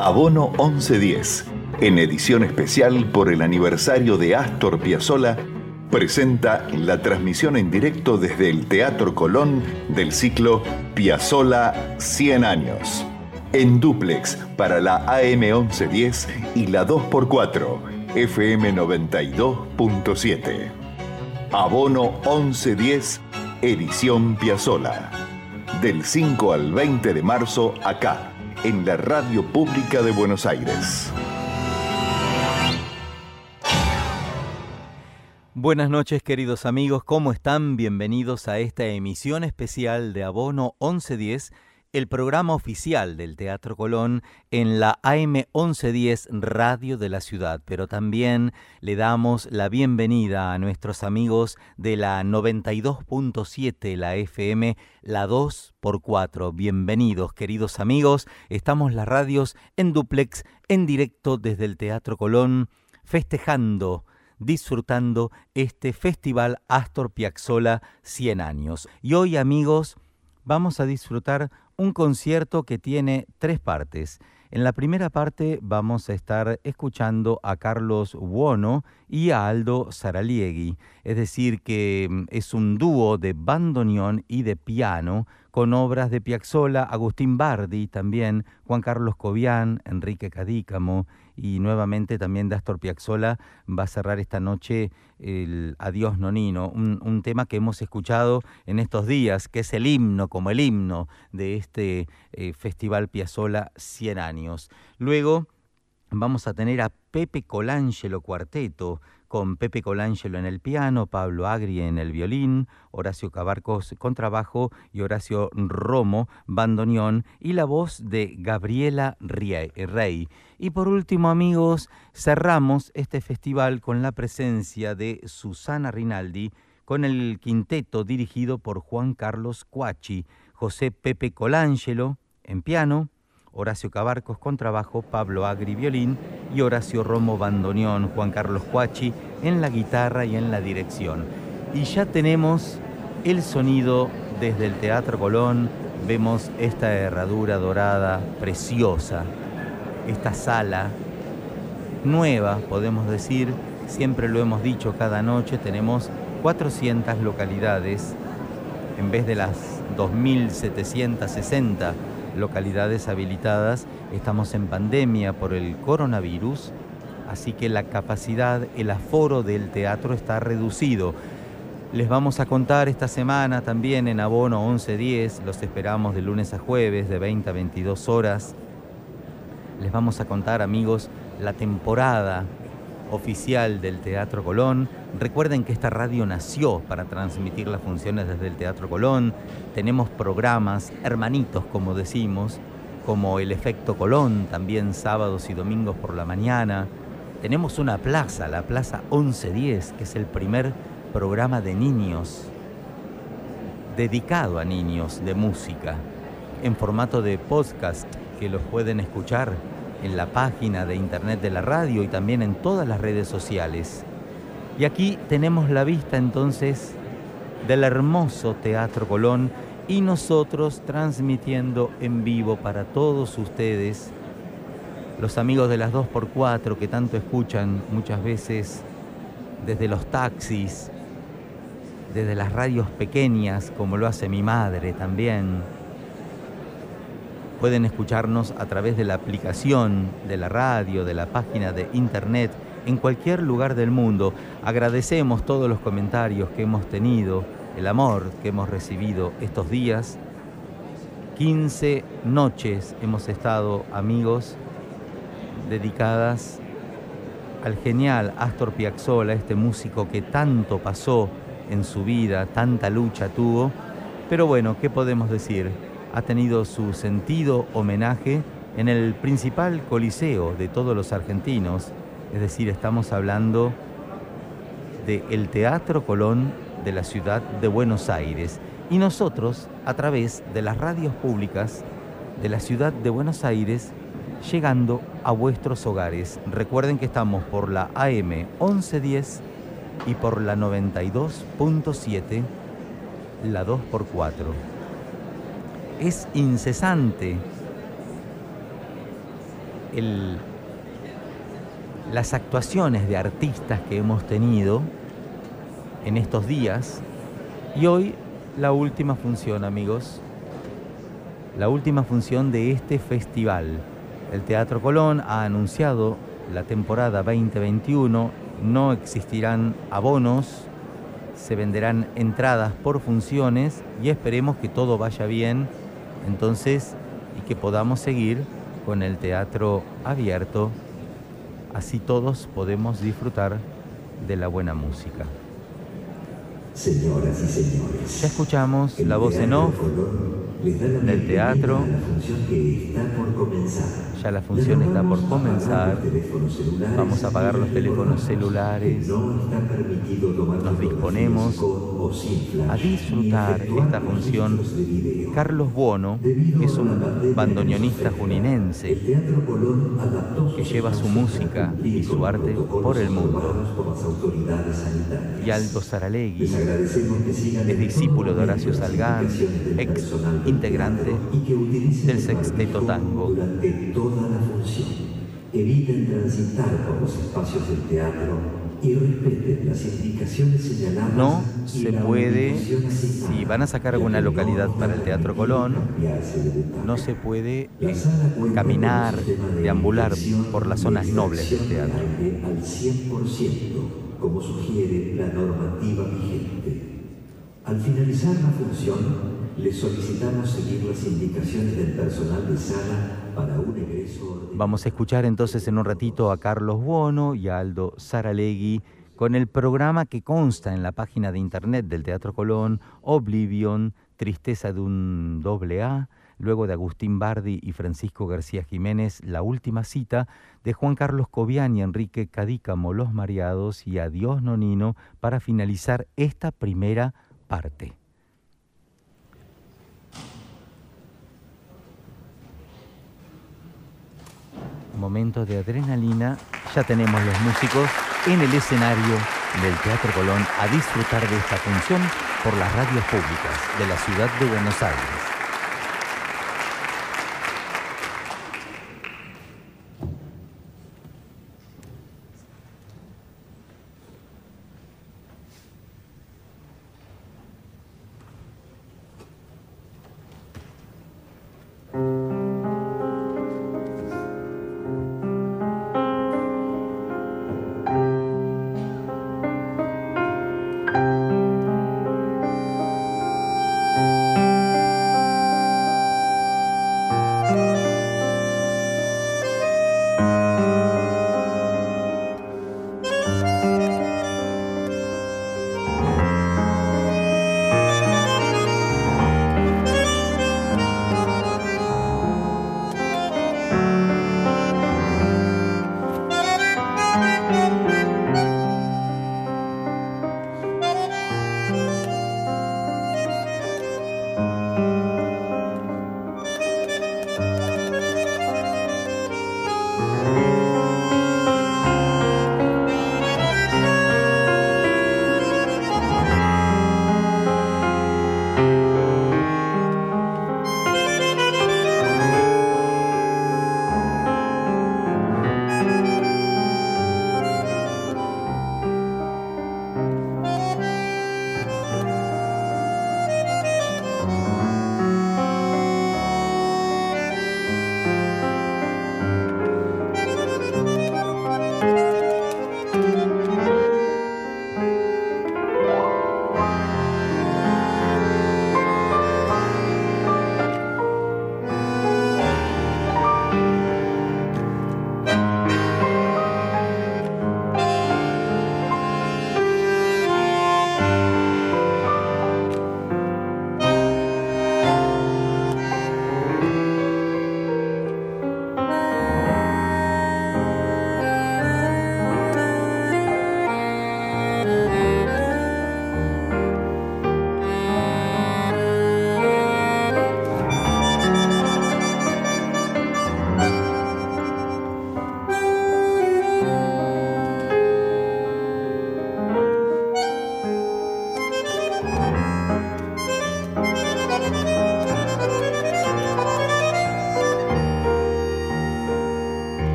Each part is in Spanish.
Abono 1110, en edición especial por el aniversario de Astor Piazzolla, presenta la transmisión en directo desde el Teatro Colón del ciclo Piazzolla 100 años. En duplex para la AM 1110 y la 2x4 FM 92.7. Abono 1110, edición Piazzolla. Del 5 al 20 de marzo acá en la Radio Pública de Buenos Aires. Buenas noches queridos amigos, ¿cómo están? Bienvenidos a esta emisión especial de Abono 1110, el programa oficial del Teatro Colón en la AM 1110 Radio de la Ciudad, pero también le damos la bienvenida a nuestros amigos de la 92.7, la FM, la 2x4. Bienvenidos queridos amigos, estamos las radios en duplex, en directo desde el Teatro Colón, festejando disfrutando este Festival Astor Piazzolla 100 años. Y hoy, amigos, vamos a disfrutar un concierto que tiene tres partes. En la primera parte vamos a estar escuchando a Carlos Buono y a Aldo Saraliegui, es decir, que mm, es un dúo de bandoneón y de piano con obras de Piazzolla, Agustín Bardi también, Juan Carlos Cobian, Enrique Cadícamo y nuevamente también de Astor Piazzolla va a cerrar esta noche el Adiós Nonino, un, tema que hemos escuchado en estos días, que es el himno, como el himno de este eh, Festival Piazzolla 100 años. Luego vamos a tener a Pepe Colangelo Cuarteto, con Pepe Colangelo en el piano, Pablo Agri en el violín, Horacio Cabarcos contrabajo y Horacio Romo bandoneón y la voz de Gabriela Rey. Y por último, amigos, cerramos este festival con la presencia de Susana Rinaldi con el quinteto dirigido por Juan Carlos Cuachi, José Pepe Colangelo en piano, Horacio Cabarcos contrabajo, Pablo Agri violín y Horacio Romo bandoneón, Juan Carlos Cuachi en la guitarra y en la dirección. Y ya tenemos el sonido desde el Teatro Colón, vemos esta herradura dorada preciosa, esta sala nueva, podemos decir, siempre lo hemos dicho cada noche, tenemos 400 localidades. En vez de las 2.760 localidades habilitadas. Estamos en pandemia por el coronavirus, así que la capacidad, el aforo del teatro está reducido. Les vamos a contar esta semana también en Abono 1110, los esperamos de lunes a jueves de 20 a 22 horas. Les vamos a contar, amigos, la temporada oficial del Teatro Colón. Recuerden que esta radio nació para transmitir las funciones desde el Teatro Colón. Tenemos programas hermanitos, como decimos, como el Efecto Colón, también sábados y domingos por la mañana. Tenemos una plaza, la Plaza 1110, que es el primer programa de niños dedicado a niños de música, en formato de podcast que los pueden escuchar en la página de internet de la radio y también en todas las redes sociales. Y aquí tenemos la vista entonces del hermoso Teatro Colón y nosotros transmitiendo en vivo para todos ustedes, los amigos de las 2x4 que tanto escuchan muchas veces desde los taxis, desde las radios pequeñas como lo hace mi madre también Pueden escucharnos a través de la aplicación de la radio, de la página de internet, en cualquier lugar del mundo. Agradecemos todos los comentarios que hemos tenido, el amor que hemos recibido estos días. 15 noches hemos estado, amigos, dedicadas al genial Astor Piazzolla, este músico que tanto pasó en su vida, tanta lucha tuvo. Pero bueno, ¿qué podemos decir? Ha tenido su sentido homenaje en el principal coliseo de todos los argentinos, es decir, estamos hablando del Teatro Colón de la ciudad de Buenos Aires. Y nosotros, a través de las radios públicas de la ciudad de Buenos Aires, llegando a vuestros hogares. Recuerden que estamos por la AM 1110 y por la 92.7, la 2x4 es incesante las actuaciones de artistas que hemos tenido en estos días y hoy la última función, amigos. La última función de este festival. El Teatro Colón ha anunciado la temporada 2021. No existirán abonos, se venderán entradas por funciones y esperemos que todo vaya bien entonces y que podamos seguir con el teatro abierto. Así todos podemos disfrutar de la buena música. Señoras y señores. Ya escuchamos la voz en off del teatro. Ya la función está por comenzar. Vamos a apagar los teléfonos celulares. Nos disponemos a disfrutar esta función. Carlos Buono es un bandoneonista juninense que lleva su música y su arte por el mundo. Y Aldo Saralegui es discípulo de Horacio Salgán, ex integrante del sexteto tango. Eviten transitar por los espacios del teatro y respeten las indicaciones señaladas. No se puede, si van a sacar alguna localidad para el Teatro Colón, no se puede eh, caminar, deambular por las zonas nobles del teatro. Al 100%, como sugiere la normativa vigente. Al finalizar la función, le solicitamos seguir las indicaciones del personal de sala para un egreso. Vamos a escuchar entonces en un ratito a Carlos Buono y a Aldo Saralegui con el programa que consta en la página de internet del Teatro Colón, Oblivion, Tristeza de un doble A, luego de Agustín Bardi y Francisco García Jiménez, La Última Cita, de Juan Carlos Cobian y Enrique Cadícamo, Los Mareados y Adiós Nonino, para finalizar esta primera parte. Momento de adrenalina, ya tenemos los músicos en el escenario del Teatro Colón a disfrutar de esta función por las radios públicas de la ciudad de Buenos Aires.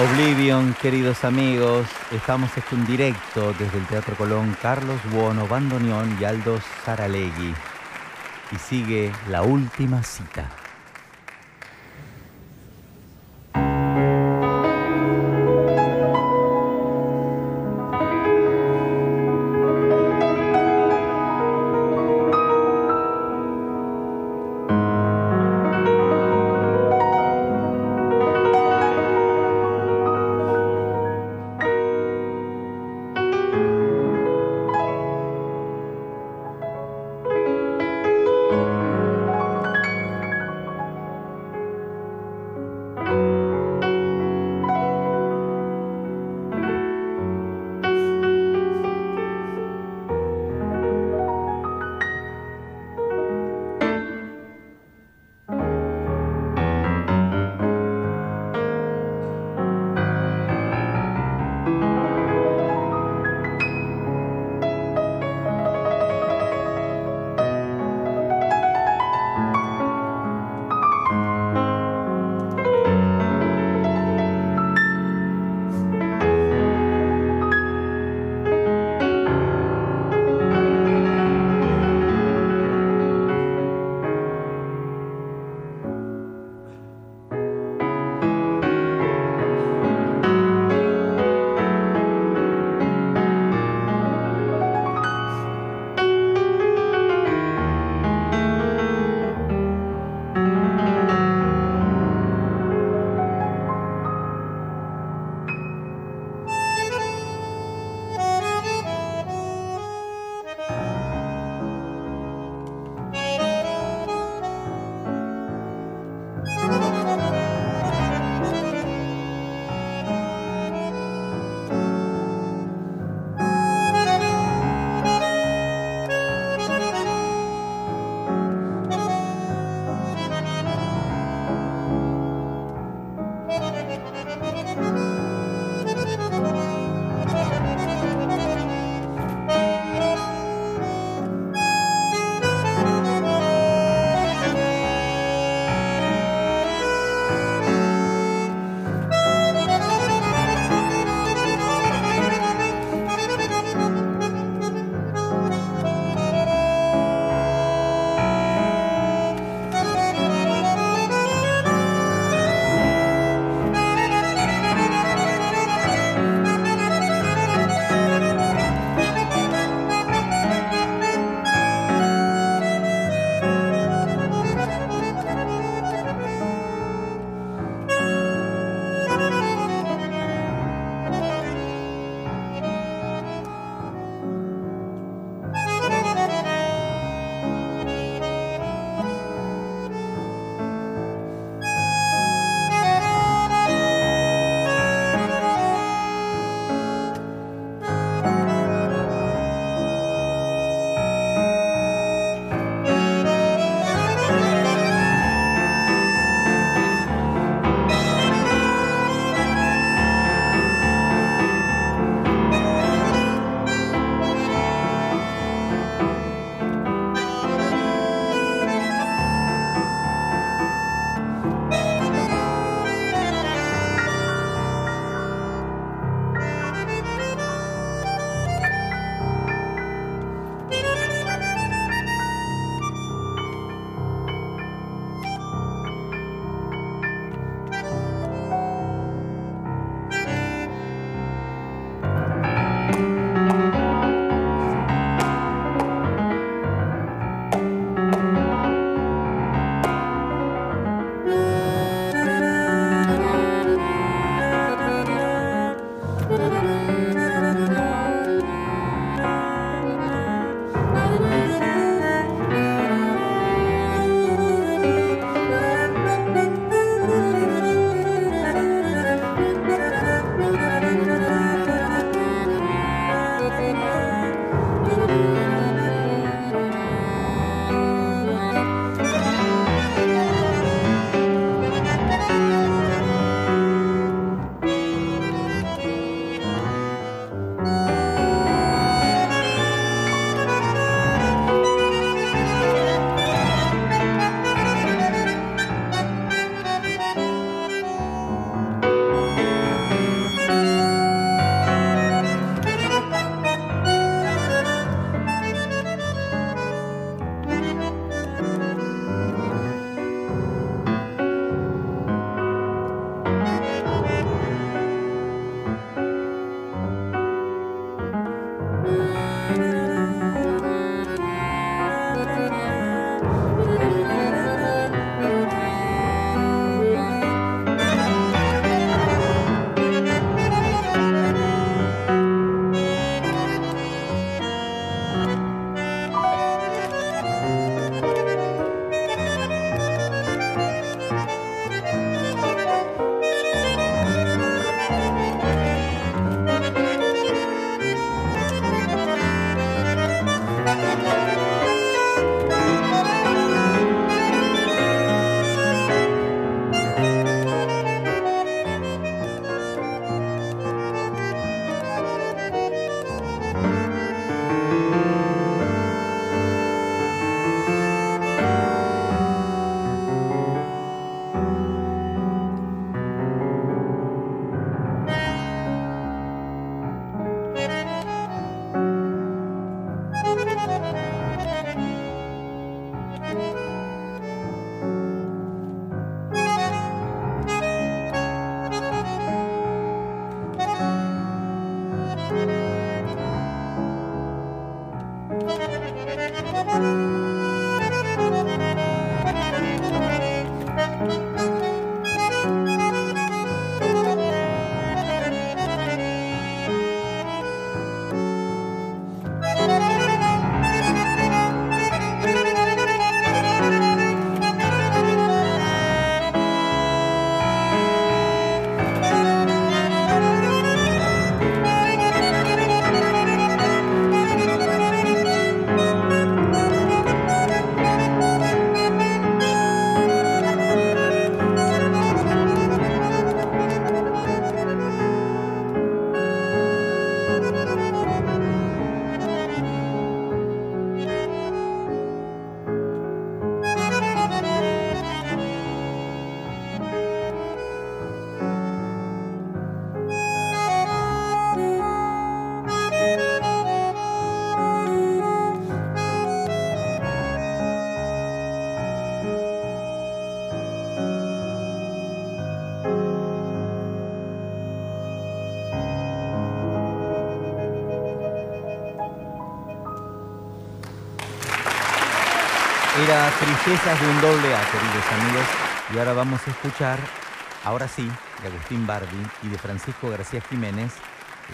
Oblivion, queridos amigos, estamos en directo desde el Teatro Colón, Carlos Buono, Bandoneón y Aldo Saralegui. Y sigue la última cita. Era Tristezas de un doble A, queridos amigos. Y ahora vamos a escuchar, ahora sí, de Agustín Bardi y de Francisco García Jiménez,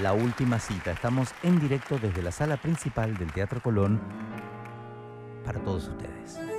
La Última Cita. Estamos en directo desde la sala principal del Teatro Colón para todos ustedes.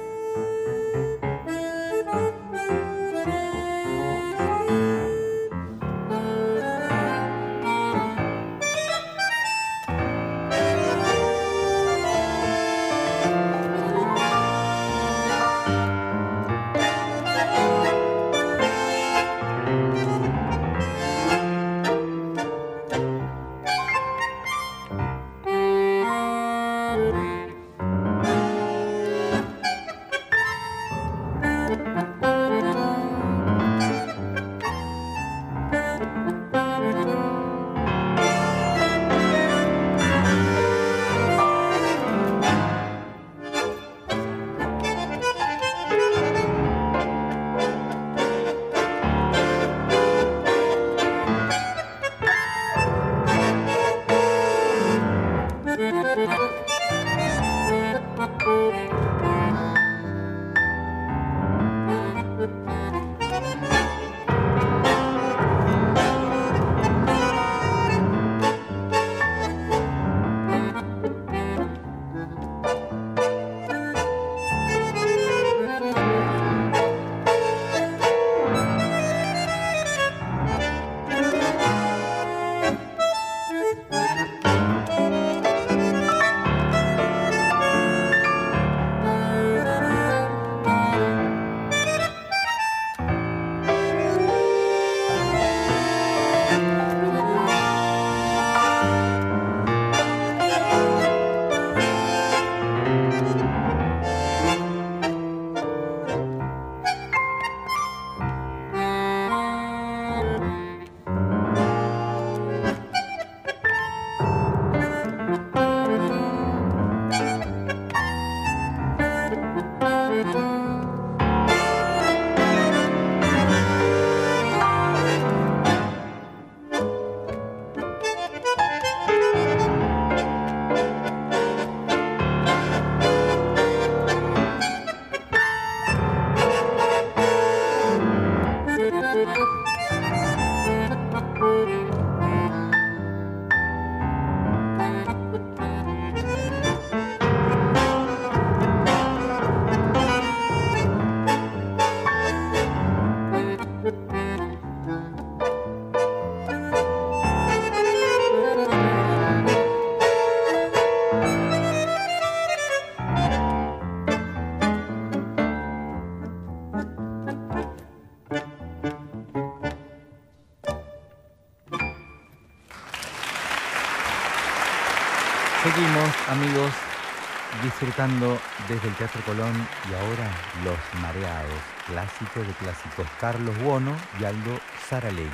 Desde el Teatro Colón y ahora Los Mareados, clásico de clásicos, Carlos Buono y Aldo Saralegui.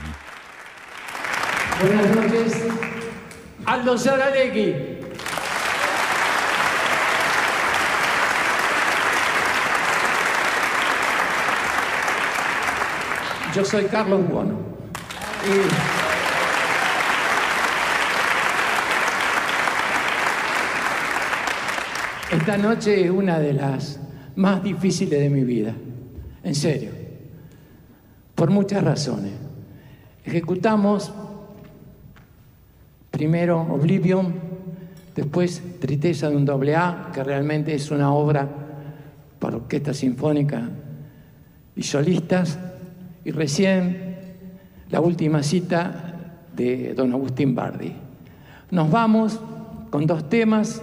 Buenas noches, Aldo Saralegui. Yo soy Carlos Buono. Esta noche es una de las más difíciles de mi vida, en serio, por muchas razones. Ejecutamos primero Oblivion, después Tristeza de un doble A, que realmente es una obra para orquesta sinfónica y solistas, y recién la última cita de don Agustín Bardi. Nos vamos con dos temas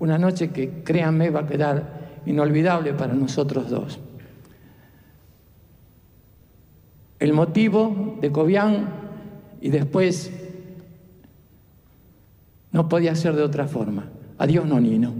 una noche que, créanme, va a quedar inolvidable para nosotros dos. El motivo de Cobian y después no podía ser de otra forma. Adiós, Nonino.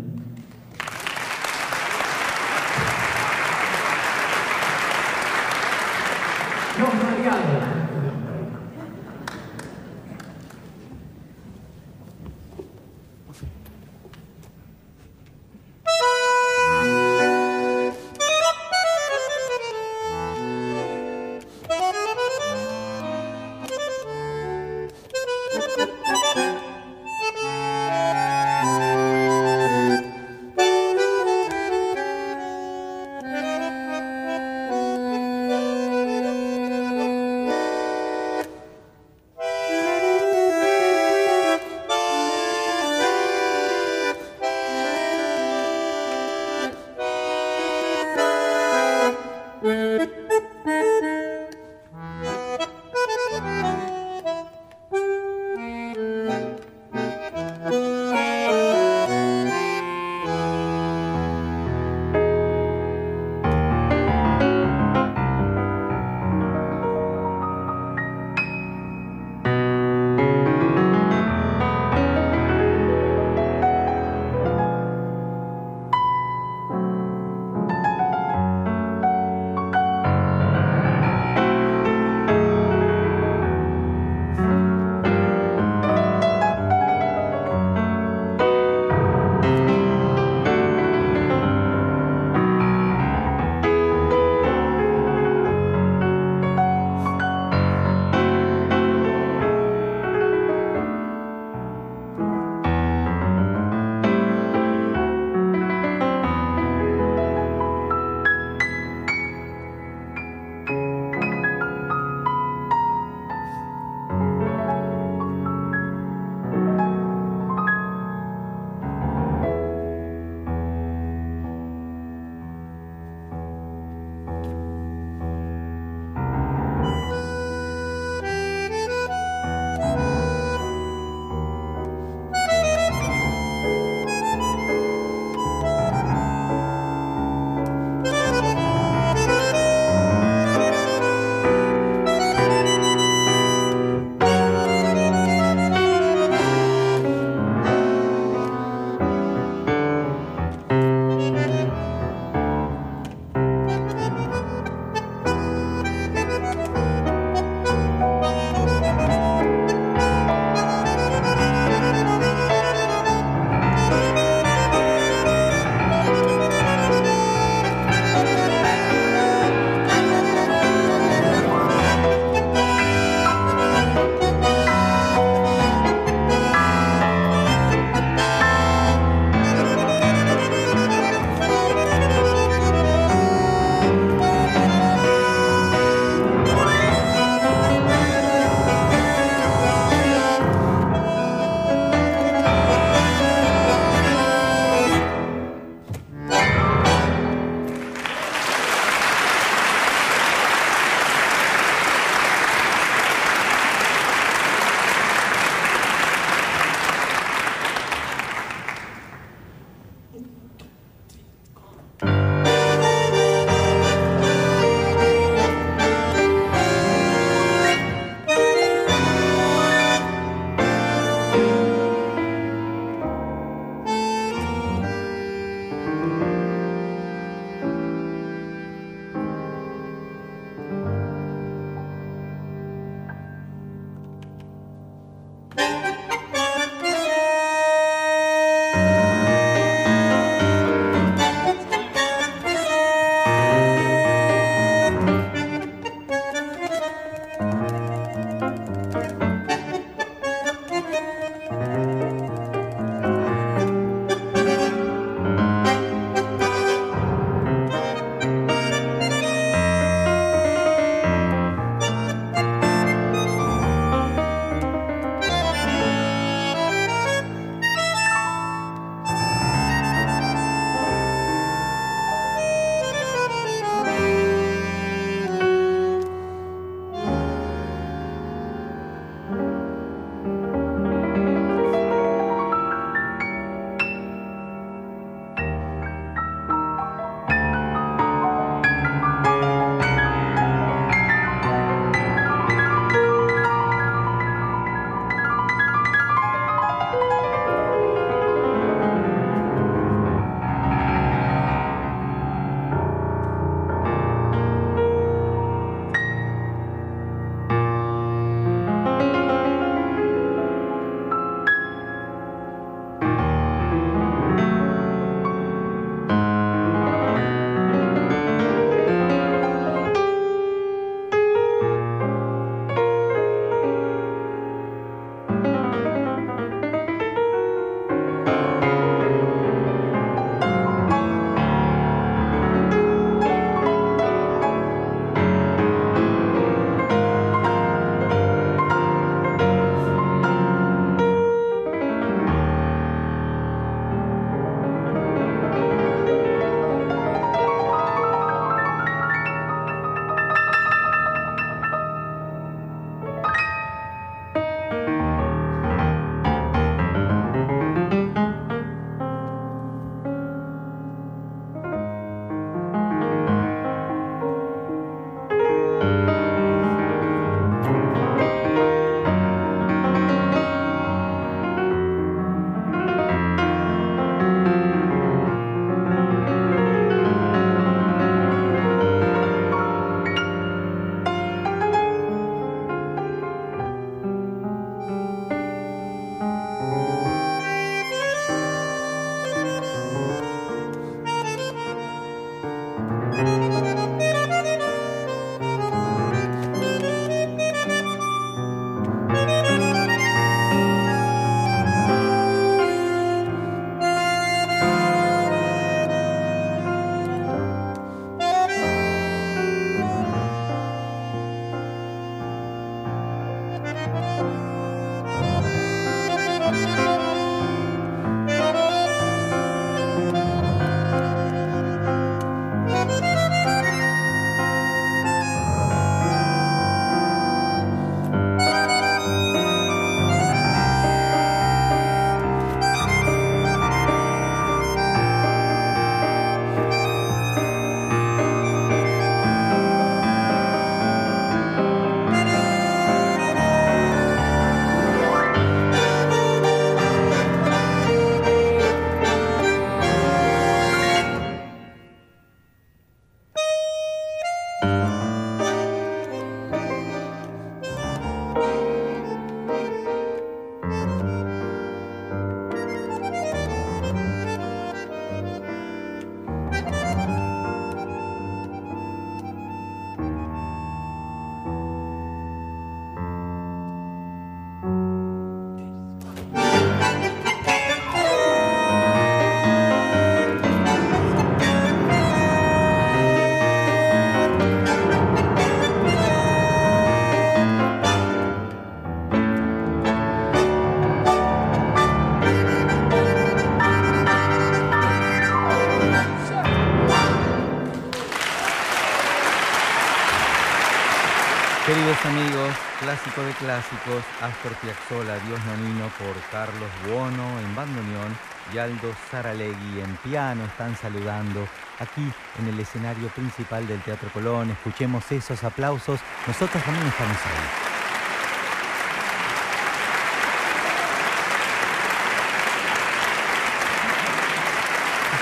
Clásicos, Astor Piazzolla, Dios Nonino por Carlos Buono en bandoneón y Aldo Saralegui en piano están saludando aquí en el escenario principal del Teatro Colón. Escuchemos esos aplausos. Nosotros también estamos ahí.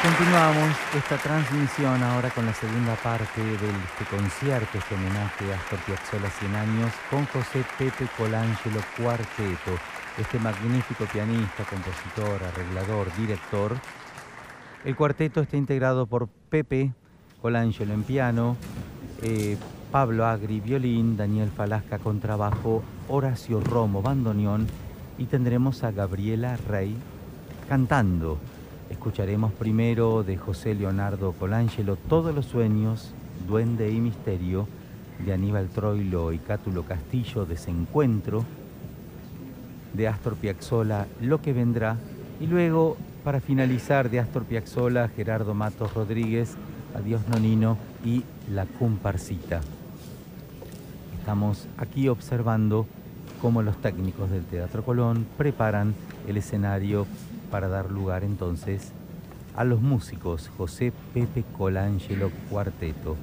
Continuamos esta transmisión ahora con la segunda parte de este concierto, este homenaje a Astor Piazzolla 100 años, con José Pepe Colangelo Cuarteto, este magnífico pianista, compositor, arreglador, director. El cuarteto está integrado por Pepe Colangelo en piano, eh, Pablo Agri violín, Daniel Falasca contrabajo, Horacio Romo bandoneón y tendremos a Gabriela Rey cantando. Escucharemos primero de José Leonardo Colangelo Todos los sueños, Duende y Misterio, de Aníbal Troilo y Cátulo Castillo, Desencuentro, de Astor Piazzolla, Lo que vendrá, y luego, para finalizar, de Astor Piazzolla, Gerardo Matos Rodríguez, Adiós Nonino y La Comparsita. Estamos aquí observando cómo los técnicos del Teatro Colón preparan el escenario para dar lugar entonces a los músicos José Pepe Colangelo Cuarteto.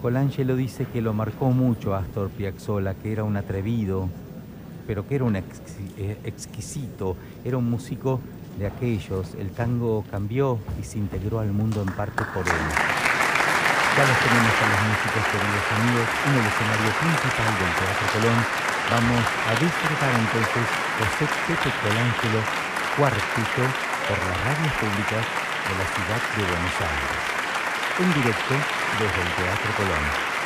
Colangelo dice que lo marcó mucho Astor Piazzolla, que era un atrevido, pero que era un eh, exquisito, era un músico de aquellos. El tango cambió y se integró al mundo en parte por él. Ya los tenemos a los músicos, queridos amigos, en el escenario principal del Teatro Colón Vamos a disfrutar entonces José Pepe Colangelo Cuartito por las radios públicas de la ciudad de Buenos Aires. En directo desde el Teatro Colón.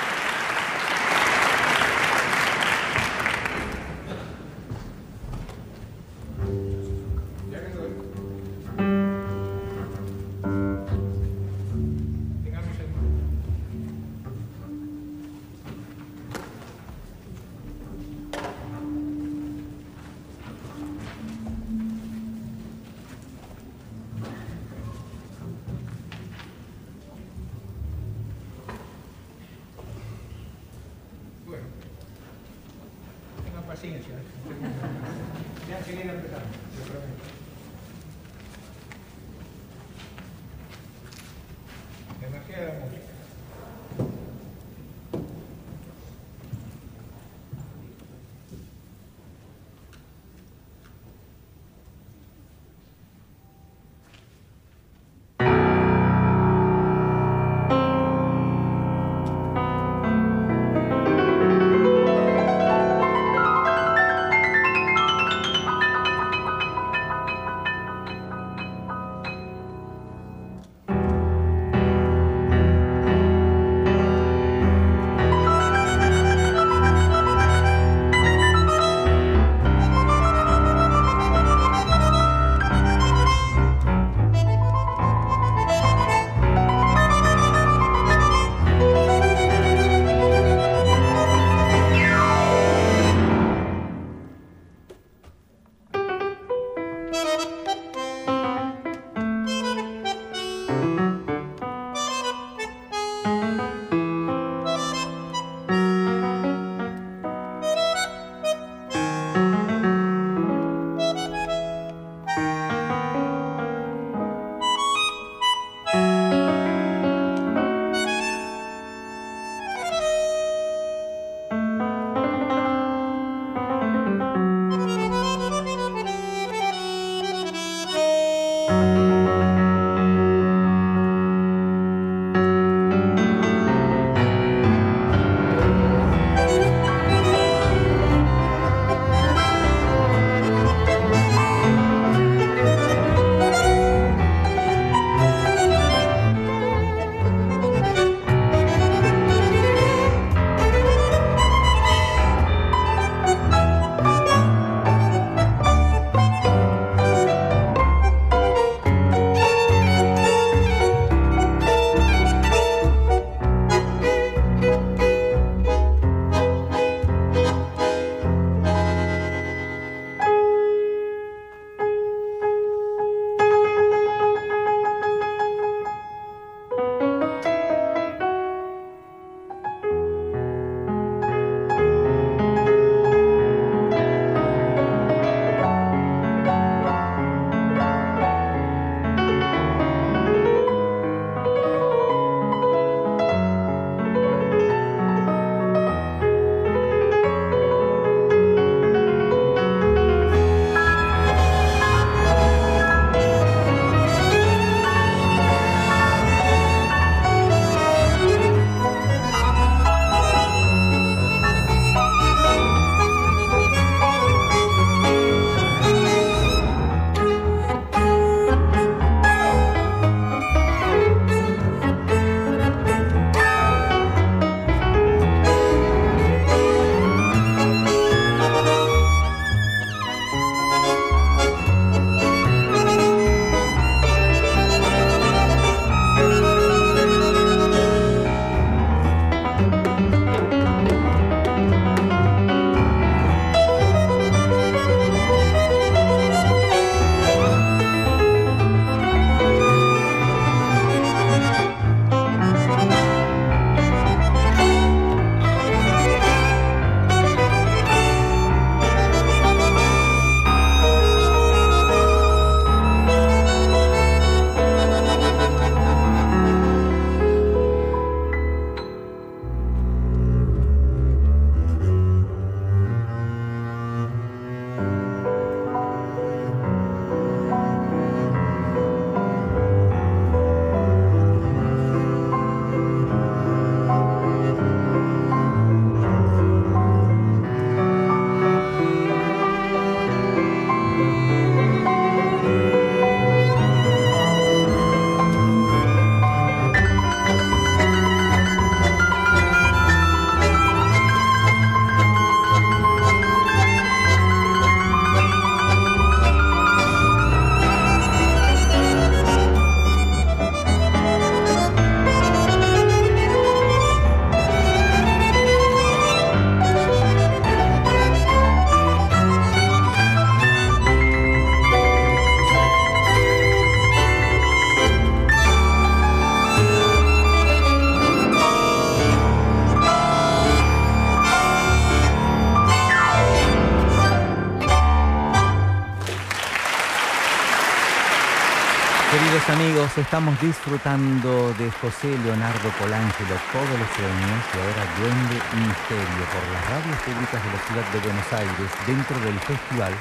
Estamos disfrutando de José Leonardo Colangelo todos los sueños y ahora Duende Misterio por las radios públicas de la ciudad de Buenos Aires dentro del festival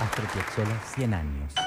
Astor Piazzolla 100 años.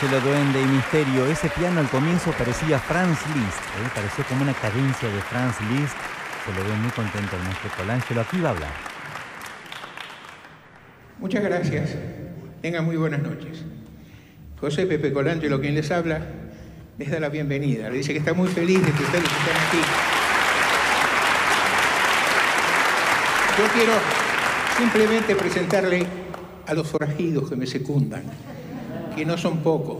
Colangelo, Duende y Misterio. Ese piano al comienzo parecía Franz Liszt, ¿eh? parecía como una cadencia de Franz Liszt. Se lo ve muy contento el maestro Colangelo. Aquí va a hablar. Muchas gracias. Tengan muy buenas noches. José Pepe Colangelo, quien les habla, les da la bienvenida. Le dice que está muy feliz de que ustedes estén aquí. Yo quiero simplemente presentarle a los forajidos que me secundan que no son pocos,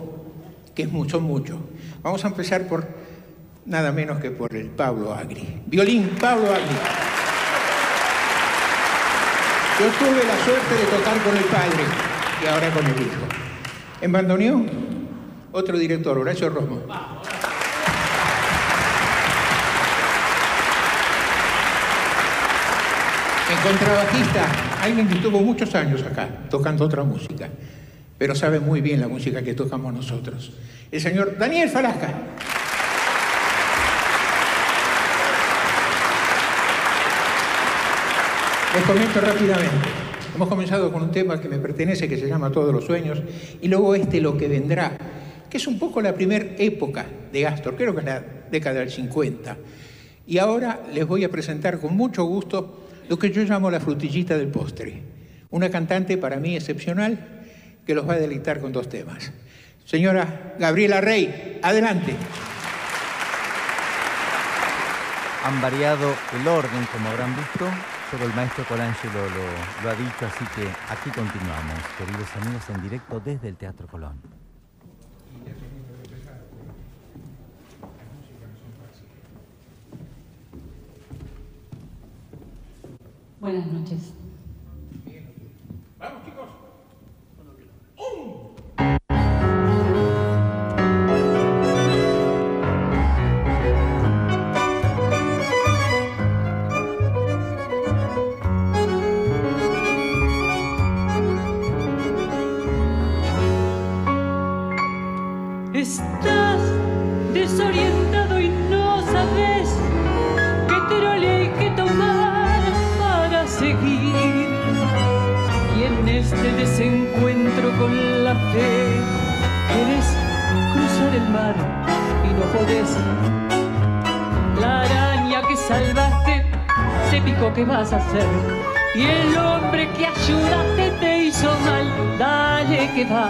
que es mucho, mucho. Vamos a empezar por nada menos que por el Pablo Agri. Violín, Pablo Agri. Yo tuve la suerte de tocar con el padre y ahora con el hijo. En bandoneón, otro director, Horacio Romo. En contrabajista, alguien que estuvo muchos años acá, tocando otra música pero sabe muy bien la música que tocamos nosotros. El señor Daniel Falasca. Les comento rápidamente. Hemos comenzado con un tema que me pertenece, que se llama Todos los Sueños, y luego este Lo que vendrá, que es un poco la primera época de Astor, creo que es la década del 50. Y ahora les voy a presentar con mucho gusto lo que yo llamo la frutillita del postre. Una cantante para mí excepcional, que los va a deleitar con dos temas. Señora Gabriela Rey, adelante. han variado el orden, como habrán visto, pero el maestro Colangelo lo, lo ha dicho, así que aquí continuamos, queridos amigos, en directo desde el Teatro Colón. Buenas noches. Este desencuentro con la fe, quieres cruzar el mar y no podés. La araña que salvaste te picó, ¿qué vas a hacer? Y el hombre que ayudaste te hizo mal, dale que va.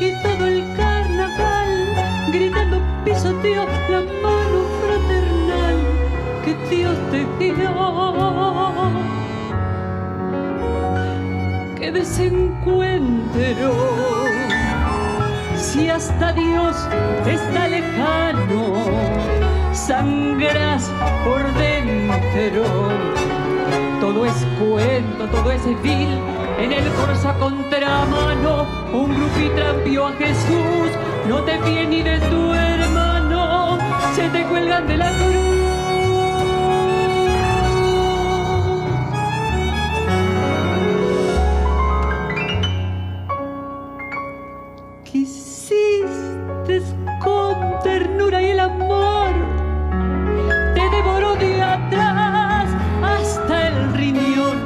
Y todo el carnaval gritando pisoteo la mano fraternal que Dios te dio. Que desencuentro si hasta Dios está lejano, sangras por dentro. Todo es cuento, todo es vil. En el corso a contramano, un grupito vio a Jesús. No te fíes ni de tu hermano, se te cuelgan de la cruz. Quisiste con ternura y el amor te devoró de atrás hasta el riñón.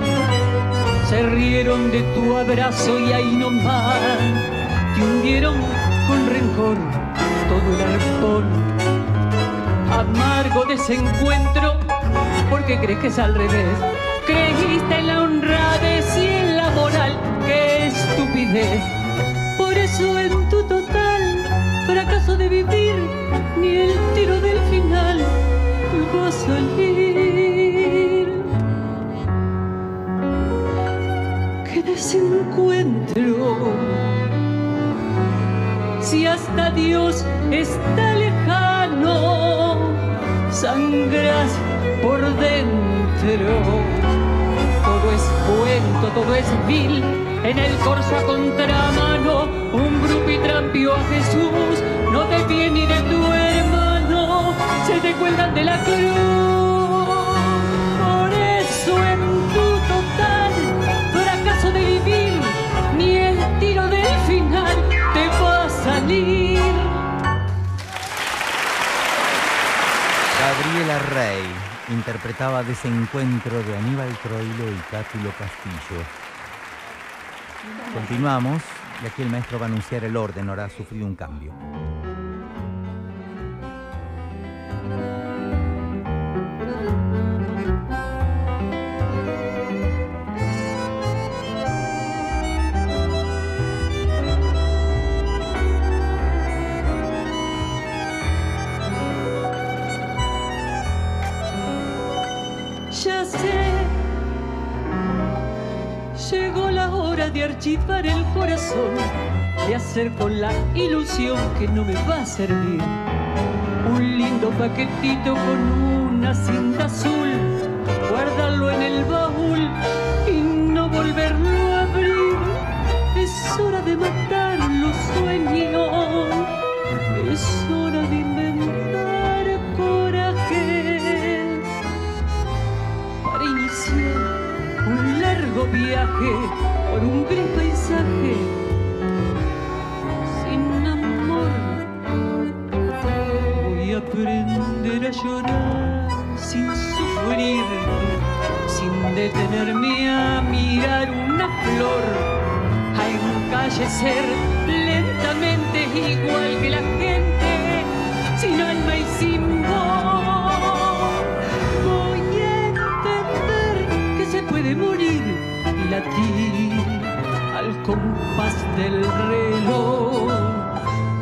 Se rieron de tu abrazo y ahí nomás te hundieron con rencor todo el arpón. Amargo desencuentro, porque crees que es al revés. Creíste en la honradez y en la moral, qué estupidez. Eso en tu total fracaso de vivir, ni el tiro del final va a salir. Que desencuentro, si hasta Dios está lejano, sangras por dentro. Todo es cuento, todo es vil. En el corso a contramano, un grupo y trampió a Jesús. No te fíes ni de tu hermano, se te cuelgan de la cruz. Por eso en tu total fracaso de vivir, ni el tiro del final te va a salir. Gabriela Rey interpretaba Desencuentro de Aníbal Troilo y Cátulo Castillo. Continuamos y aquí el maestro va a anunciar el orden, ahora ha sufrido un cambio. Corazón, de hacer con la ilusión que no me va a servir. Un lindo paquetito con una cinta azul, encallecer lentamente igual que la gente, sin alma y sin voz. Voy a entender que se puede morir y latir al compás del reloj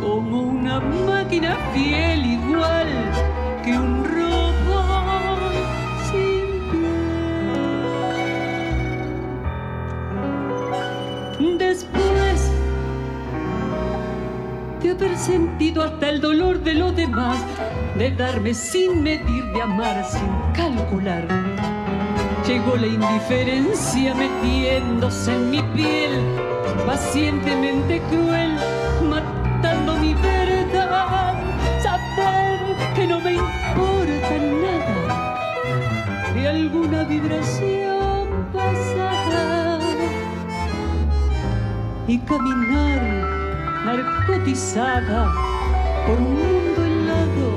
como una máquina fiel igual hasta el dolor de los demás, de darme sin medir, de amar sin calcular. Llegó la indiferencia metiéndose en mi piel, pacientemente cruel, matando mi verdad. Saber que no me importa nada de alguna vibración pasada y caminar narcotizada por un mundo helado,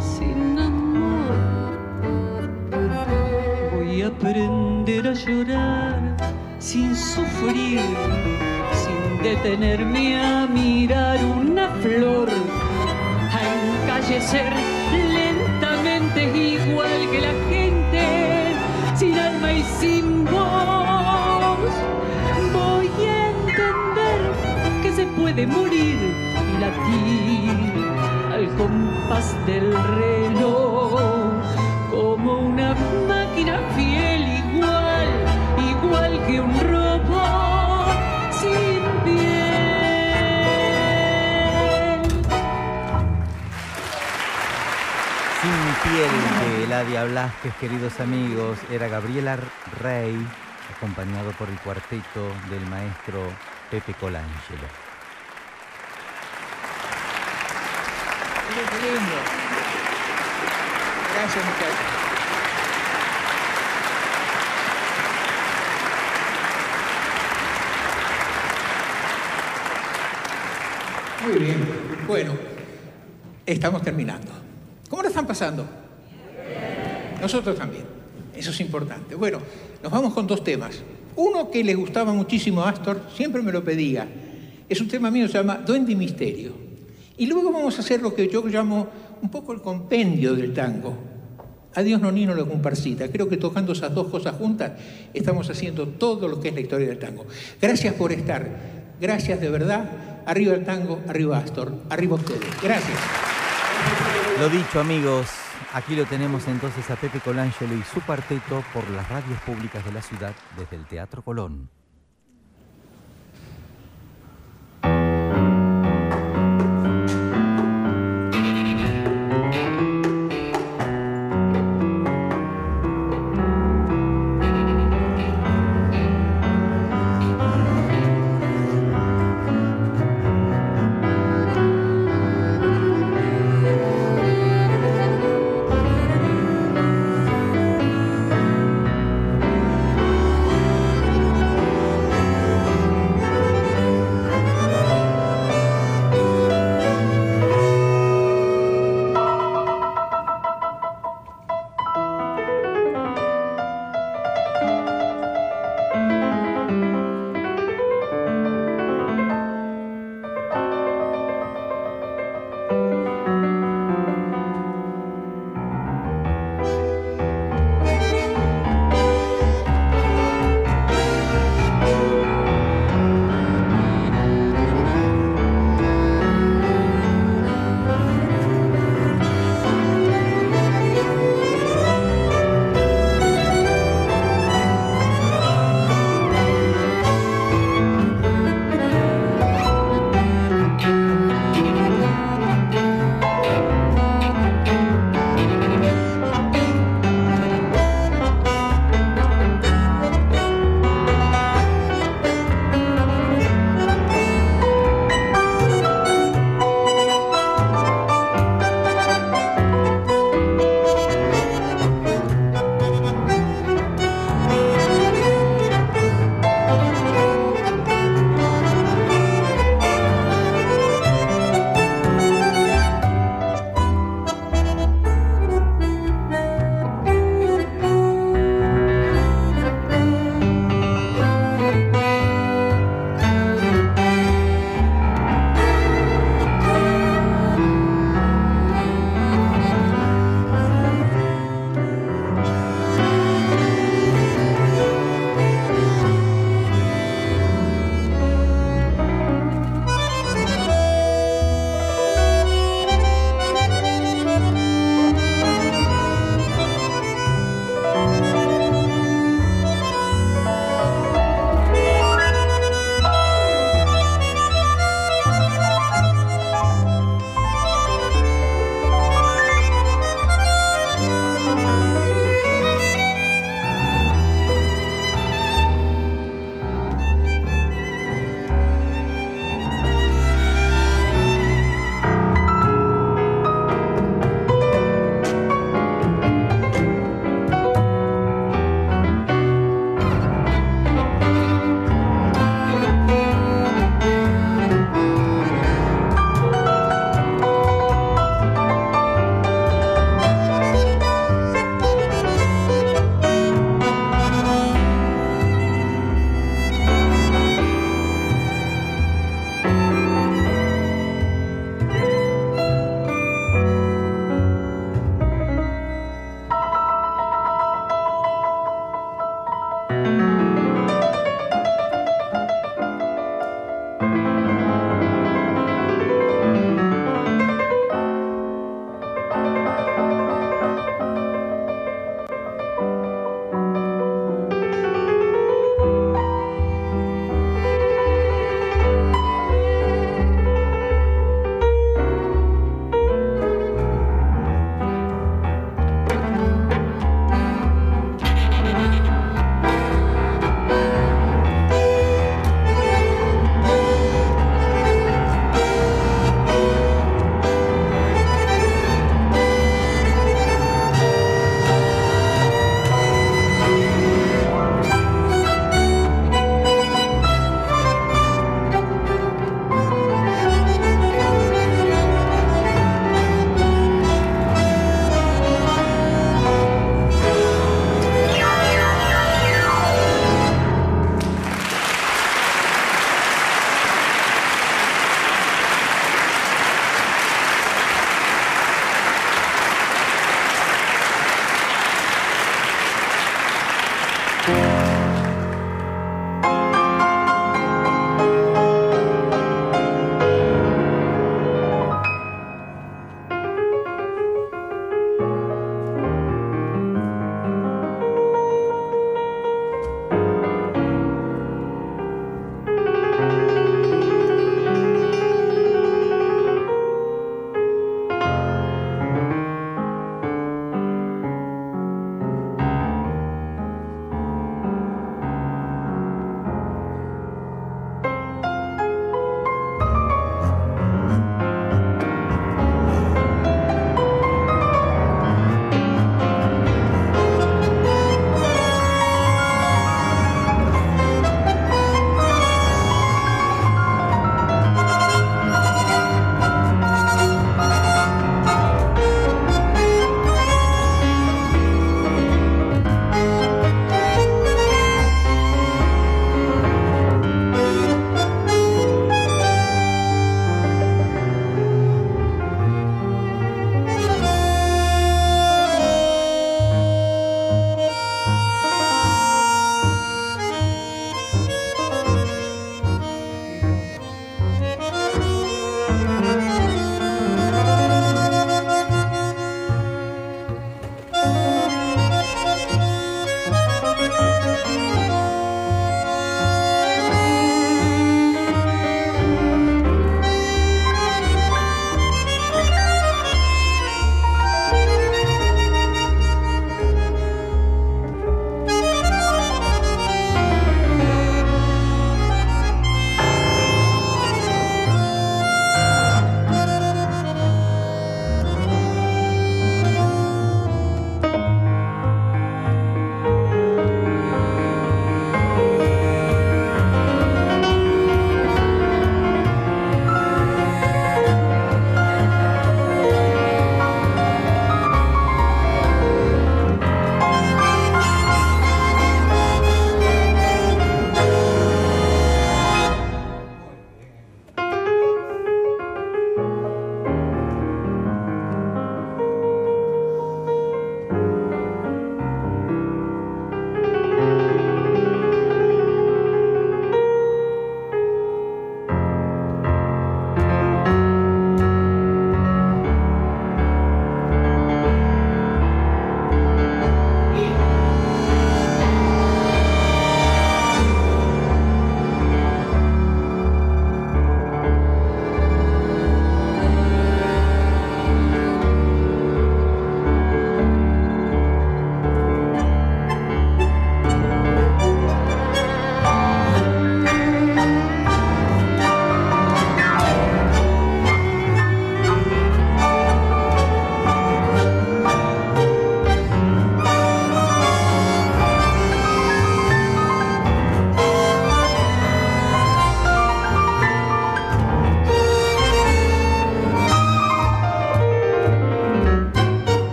sin amor. Voy a aprender a llorar sin sufrir, sin detenerme a mirar una flor, a encallecer lentamente igual que la gente, sin alma y sin voz. Voy a entender que se puede morir latir al compás del reloj como una máquina fiel igual, igual que un robot sin piel. Sin piel de Eladia Blasquez, queridos amigos, era Gabriela Rey, acompañado por el cuarteto del maestro Pepe Colangelo. Gracias, muchachos. Muy bien. Bueno, estamos terminando. ¿Cómo lo están pasando? Nosotros también. Eso es importante. Bueno, nos vamos con dos temas. Uno que le gustaba muchísimo a Astor, siempre me lo pedía. Es un tema mío, se llama Duende y Misterio. Y luego vamos a hacer lo que yo llamo un poco el compendio del tango. Adiós Nonino la comparsita. Creo que tocando esas dos cosas juntas estamos haciendo todo lo que es la historia del tango. Gracias por estar. Gracias de verdad. Arriba el tango, arriba Astor, arriba ustedes. Gracias. Lo dicho, amigos, aquí lo tenemos entonces a Pepe Colangelo y su cuarteto por las radios públicas de la ciudad desde el Teatro Colón.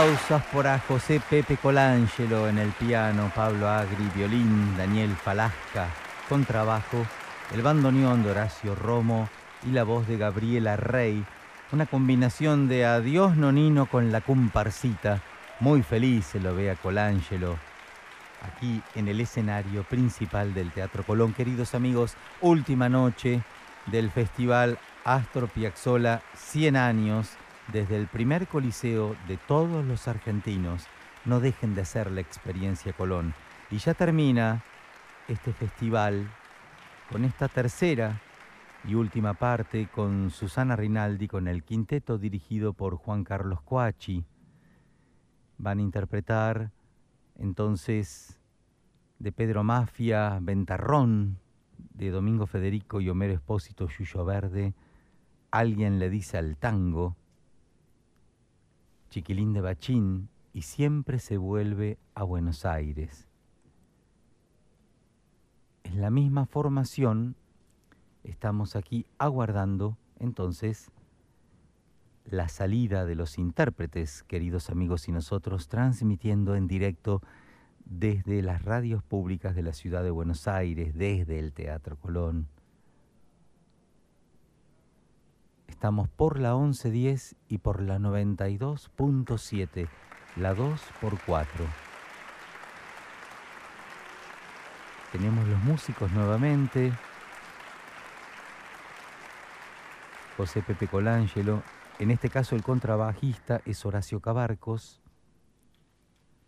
Aplausos para José Pepe Colangelo en el piano, Pablo Agri, violín, Daniel Falasca, contrabajo, el bandoneón de Horacio Romo y la voz de Gabriela Rey, una combinación de Adiós Nonino con la comparsita. Muy feliz se lo ve a Colangelo aquí en el escenario principal del Teatro Colón. Queridos amigos, última noche del Festival Astor Piazzolla 100 años desde el primer coliseo de todos los argentinos. No dejen de hacer la experiencia Colón. Y ya termina este festival con esta tercera y última parte con Susana Rinaldi, con el quinteto dirigido por Juan Carlos Coachi. Van a interpretar entonces de Pedro Mafia, Ventarrón, de Domingo Federico y Homero Espósito, Yuyo Verde, Alguien le dice al tango, Chiquilín de Bachín, y siempre se vuelve a Buenos Aires. En la misma formación estamos aquí aguardando entonces la salida de los intérpretes, queridos amigos y nosotros, transmitiendo en directo desde las radios públicas de la ciudad de Buenos Aires, desde el Teatro Colón. Estamos por la 1110 y por la 92.7, la 2 por 4. Tenemos los músicos nuevamente. José Pepe Colangelo. En este caso el contrabajista es Horacio Cabarcos.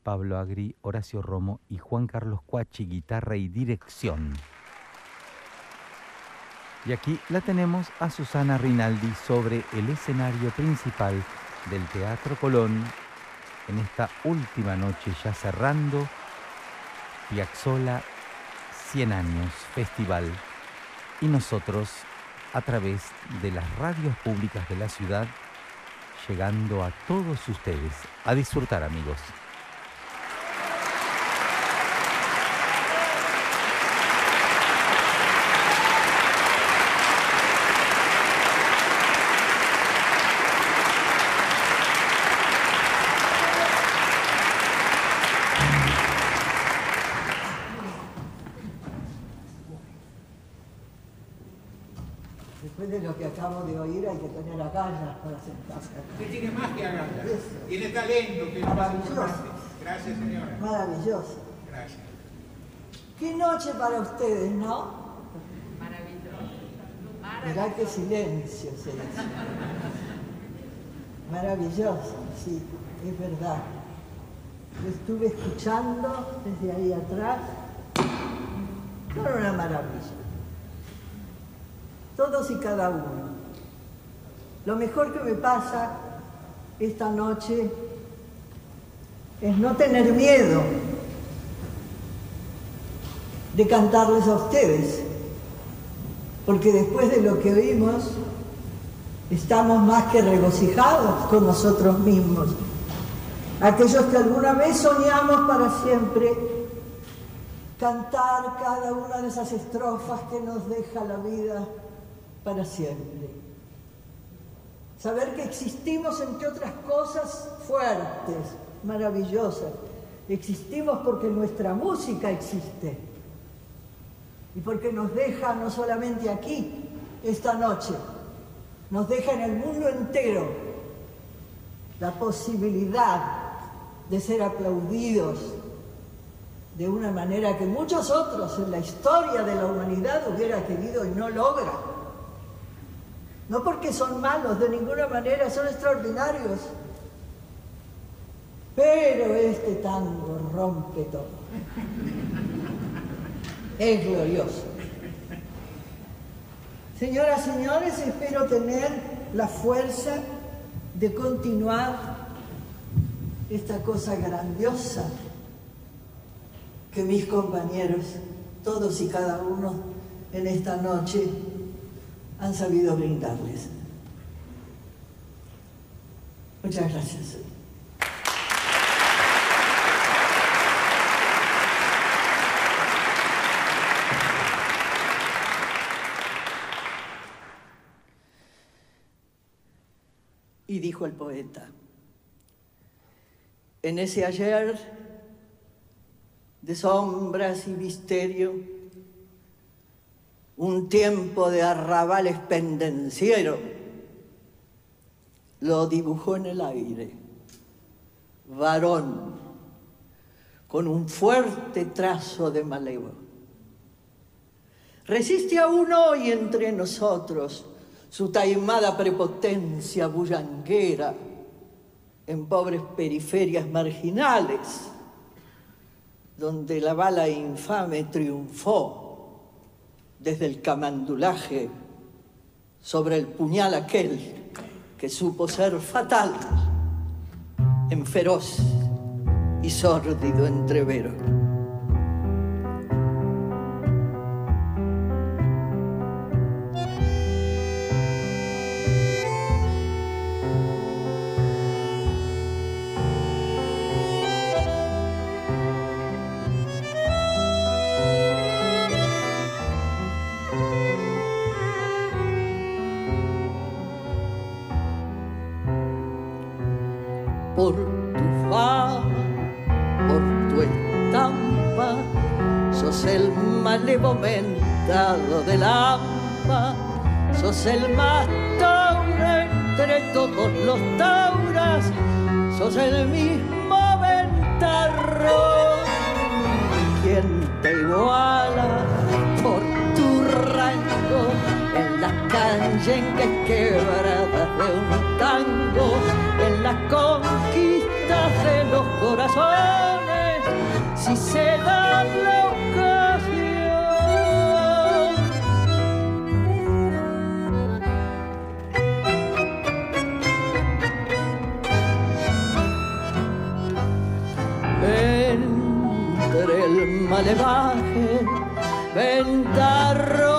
Pablo Agri, Horacio Romo y Juan Carlos Cuachi, guitarra y dirección. Y aquí la tenemos a Susana Rinaldi sobre el escenario principal del Teatro Colón en esta última noche ya cerrando Piazzola 100 años festival y nosotros a través de las radios públicas de la ciudad llegando a todos ustedes a disfrutar amigos. Para sentarse. Usted tiene más que agallas. Tiene talento, que es Maravilloso. Gracias, señora. Maravilloso. Gracias. Qué noche para ustedes, ¿no? Maravilloso. Mirá qué silencio se dice. Maravilloso, sí, es verdad. Lo estuve escuchando desde ahí atrás. Era una maravilla. Todos y cada uno. Lo mejor que me pasa esta noche es no tener miedo de cantarles a ustedes, porque después de lo que oímos, estamos más que regocijados con nosotros mismos. Aquellos que alguna vez soñamos para siempre cantar cada una de esas estrofas que nos deja la vida para siempre. Saber que existimos, entre otras cosas, fuertes, maravillosas. Existimos porque nuestra música existe. Y porque nos deja no solamente aquí, esta noche, nos deja en el mundo entero la posibilidad de ser aplaudidos de una manera que muchos otros en la historia de la humanidad hubiera querido y no logra. No porque son malos de ninguna manera, son extraordinarios. Pero este tango rompe todo. Es glorioso. Señoras, señores, espero tener la fuerza de continuar esta cosa grandiosa que mis compañeros, todos y cada uno en esta noche, han sabido brindarles. Muchas gracias. Y dijo el poeta, En ese ayer de sombras y misterio, un tiempo de arrabales pendenciero, lo dibujó en el aire, varón, con un fuerte trazo de malevo. Resiste aún hoy entre nosotros su taimada prepotencia bullanguera en pobres periferias marginales, donde la bala infame triunfó desde el camandulaje sobre el puñal aquel que supo ser fatal en feroz y sórdido entrevero. El más taura entre todos los tauras, sos el mismo ventarro. ¿Quién te iguala por tu rango en las que quebradas de un tango, en las conquistas de los corazones? Malevaje, ventarrón,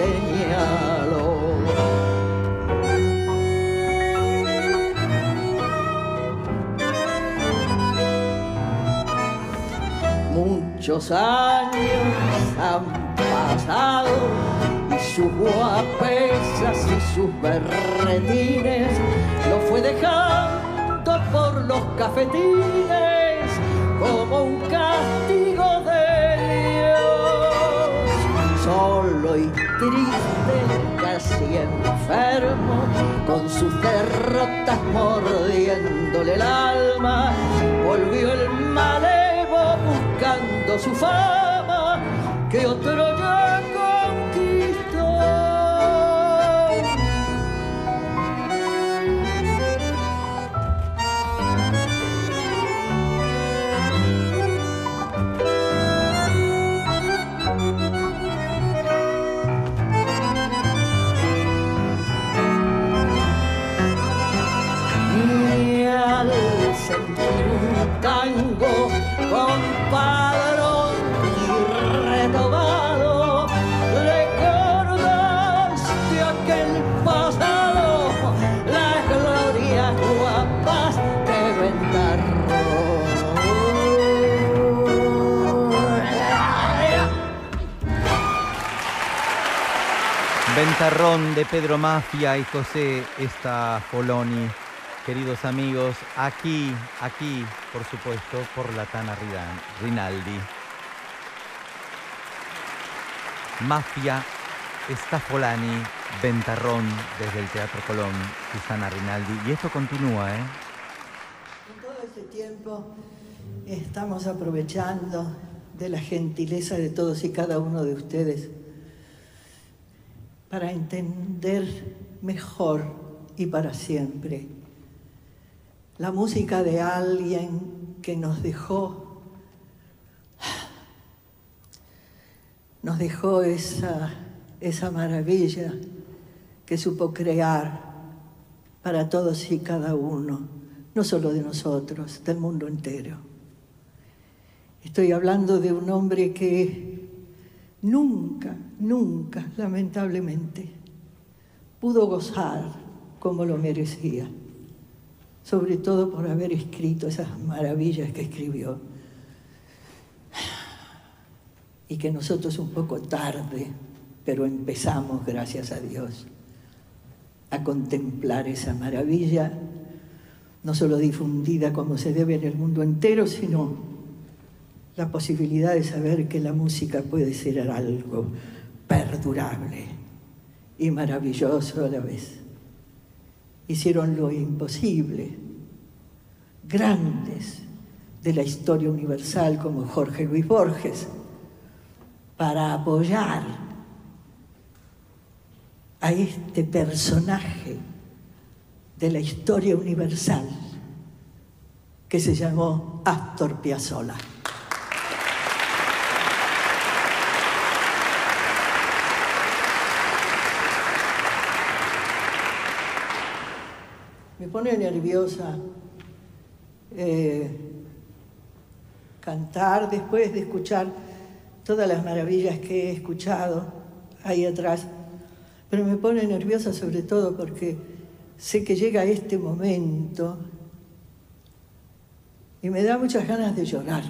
le señaló. Muchos años han pasado y sus guapesas y sus berretines lo fue dejando por los cafetines como un castigo solo y triste, casi enfermo, con sus derrotas mordiéndole el alma, volvió el malevo buscando su fama, que otro ya Ventarrón de Pedro Mafia y José Esta Poloni. Queridos amigos, aquí, aquí, por supuesto, por la Tana Rinaldi. Mafia, Stafolani, Ventarrón desde el Teatro Colón, Susana Rinaldi. Y esto continúa, ¿eh? En todo este tiempo estamos aprovechando de la gentileza de todos y cada uno de ustedes para entender mejor y para siempre la música de alguien que nos dejó, nos dejó esa, esa maravilla que supo crear para todos y cada uno, no solo de nosotros, del mundo entero. Estoy hablando de un hombre que nunca, nunca, lamentablemente, pudo gozar como lo merecía, sobre todo por haber escrito esas maravillas que escribió. Y que nosotros un poco tarde, pero empezamos, gracias a Dios, a contemplar esa maravilla, no solo difundida como se debe en el mundo entero, sino la posibilidad de saber que la música puede ser algo perdurable y maravilloso a la vez. Hicieron lo imposible, grandes de la historia universal como Jorge Luis Borges, para apoyar a este personaje de la historia universal que se llamó Astor Piazzolla. Pone nerviosa eh, cantar después de escuchar todas las maravillas que he escuchado ahí atrás, pero me pone nerviosa sobre todo porque sé que llega este momento y me da muchas ganas de llorar,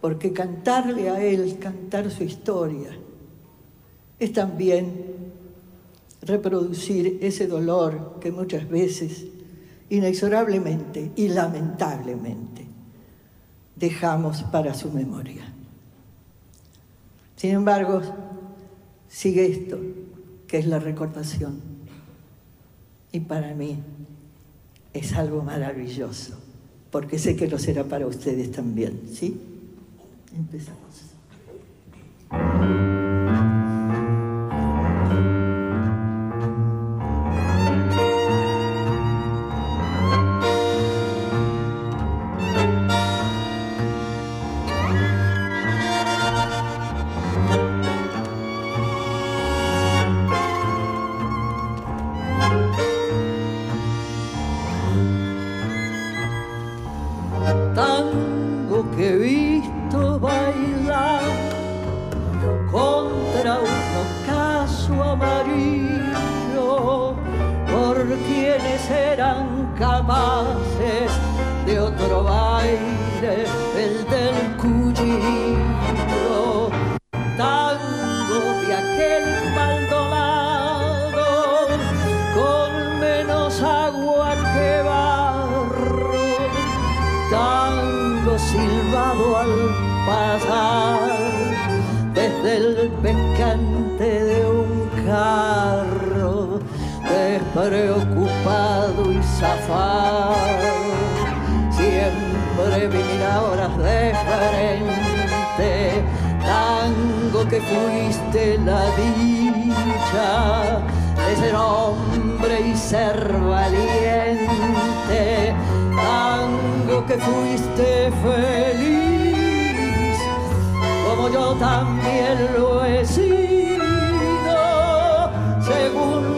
porque cantarle a él, cantar su historia, es también reproducir ese dolor que muchas veces, inexorablemente y lamentablemente, dejamos para su memoria. Sin embargo, sigue esto, que es la recordación. Y para mí es algo maravilloso, porque sé que lo será para ustedes también, ¿sí? Empezamos. del pescante de un carro despreocupado y zafado. Siempre vivir horas de frente, tango que fuiste la dicha de ser hombre y ser valiente, tango que fuiste feliz yo también lo he sido, según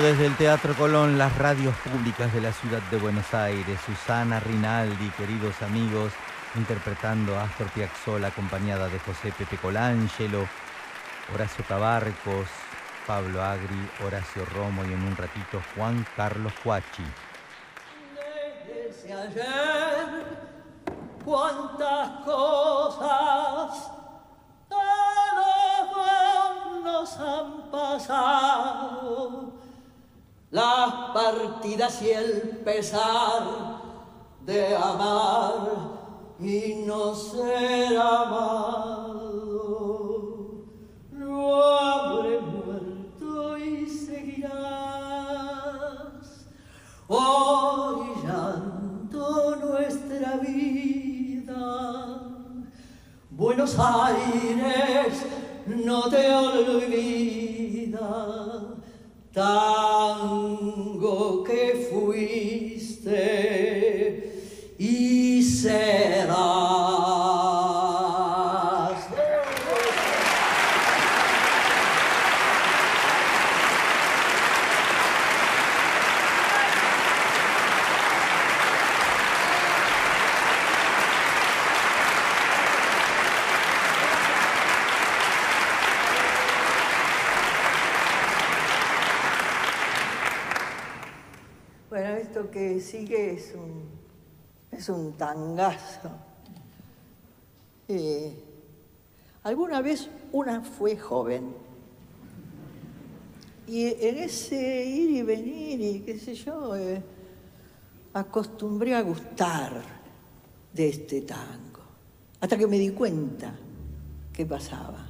desde el Teatro Colón, las radios públicas de la ciudad de Buenos Aires, Susana Rinaldi, queridos amigos, interpretando a Astor Piazzolla acompañada de José Pepe Colangelo, Horacio Tabarcos, Pablo Agri, Horacio Romo y en un ratito Juan Carlos Huachi. Desde ayer, cuántas cosas nos han pasado, las partidas y el pesar de amar y no ser amado. No habré muerto y seguirás orillando nuestra vida. Buenos Aires no te olvida, tango que fuiste y serás. Que sigue es un, es un tangazo. Eh, alguna vez una fue joven y en ese ir y venir y qué sé yo, eh, acostumbré a gustar de este tango, hasta que me di cuenta qué pasaba.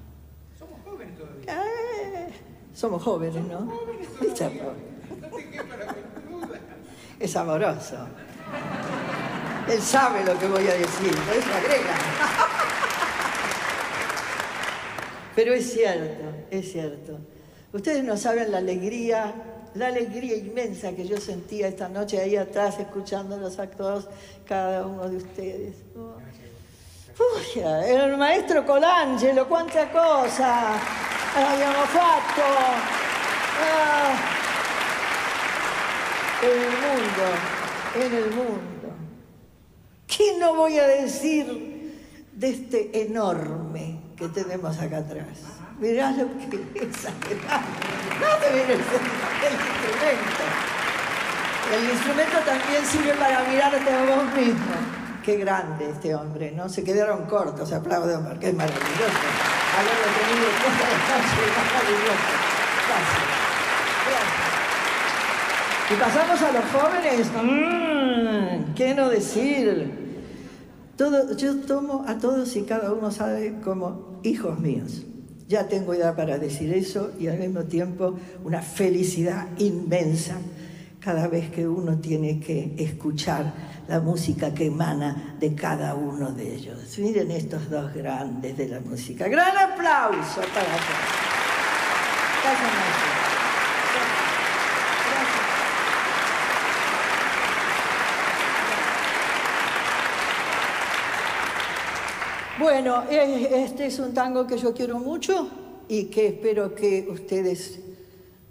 Somos jóvenes todavía. Eh, somos jóvenes, ¿no? es amoroso. Él sabe lo que voy a decir, por eso agrega. Pero es cierto, es cierto. Ustedes no saben la alegría, la alegría inmensa que yo sentía esta noche ahí atrás escuchándolos a todos, cada uno de ustedes. Uy, el maestro Colangelo, cuánta cosa habíamos fatto. Ah en el mundo, en el mundo. ¿Qué no voy a decir de este enorme que tenemos acá atrás? Mirá lo que es, no te viene el, instrumento. El instrumento también sirve para mirarte a vos mismo. Qué grande este hombre, ¿no? Se quedaron cortos, aplauden porque es maravilloso. Haberlo tenido toda la noche, maravilloso. Gracias. Y pasamos a los jóvenes. Mm, ¿Qué no decir? Todo, yo tomo a todos y cada uno sabe como hijos míos. Ya tengo edad para decir eso y al mismo tiempo una felicidad inmensa cada vez que uno tiene que escuchar la música que emana de cada uno de ellos. Miren estos dos grandes de la música. Gran aplauso para todos. Bueno, este es un tango que yo quiero mucho y que espero que ustedes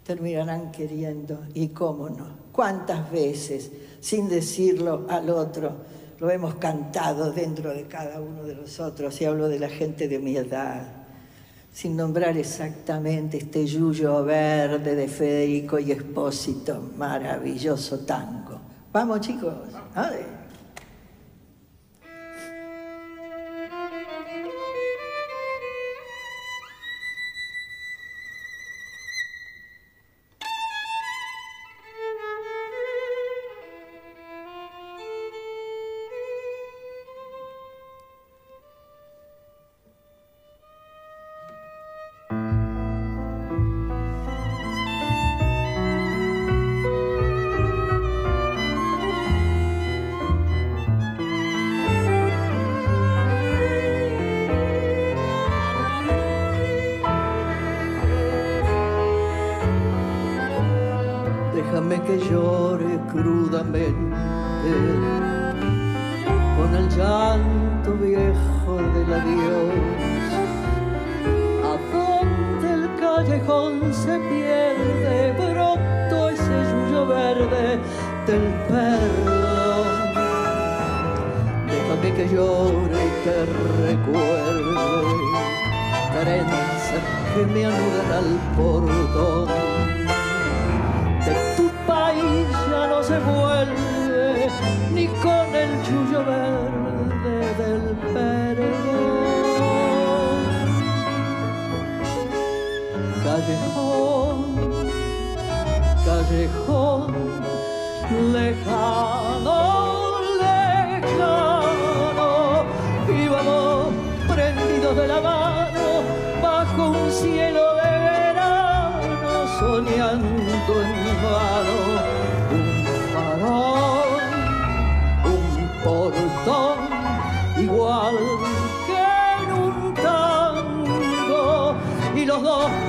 terminarán queriendo. Y cómo no, cuántas veces, sin decirlo al otro, lo hemos cantado dentro de cada uno de nosotros. Y hablo de la gente de mi edad, sin nombrar exactamente este yuyo verde de Federico y Espósito, maravilloso tango. Vamos chicos.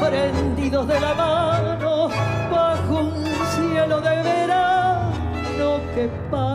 Prendidos de la mano bajo un cielo de verano que partió.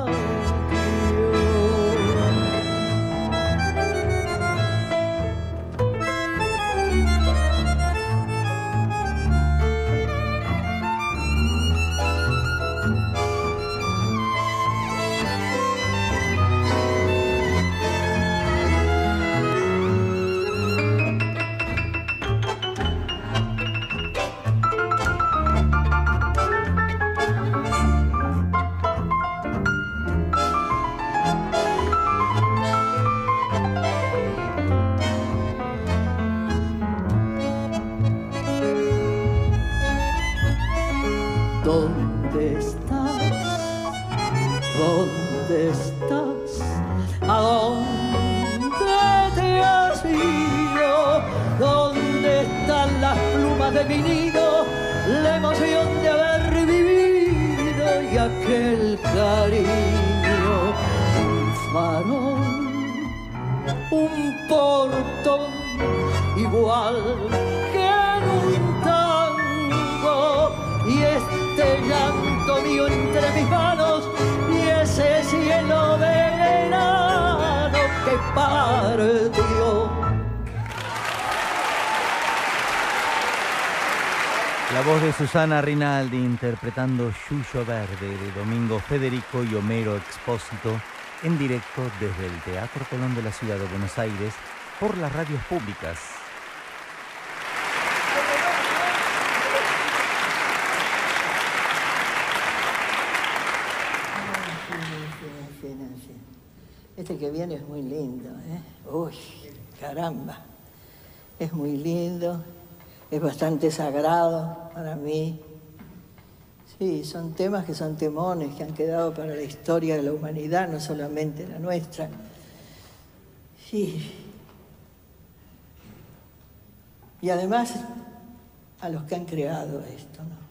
Y aquel cariño. Un farol, un portón igual que en un tango y este llanto mío entre mis manos y ese cielo de verano que partió. La voz de Susana Rinaldi interpretando Yuyo Verde de Domingo Federico y Homero Expósito en directo desde el Teatro Colón de la Ciudad de Buenos Aires por las radios públicas. Este que viene es muy lindo, ¿eh? Uy, caramba. Es muy lindo, es bastante sagrado para mí. Sí, son temas que son temones que han quedado para la historia de la humanidad, no solamente la nuestra. Sí. Y además a los que han creado esto, ¿no?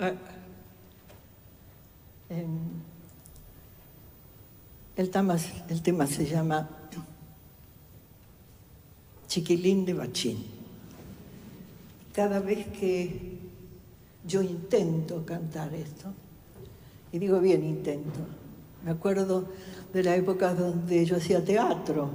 Ah, el, tema, el tema se llama Chiquilín de Bachín. Cada vez que yo intento cantar esto, y digo bien intento, me acuerdo de la época donde yo hacía teatro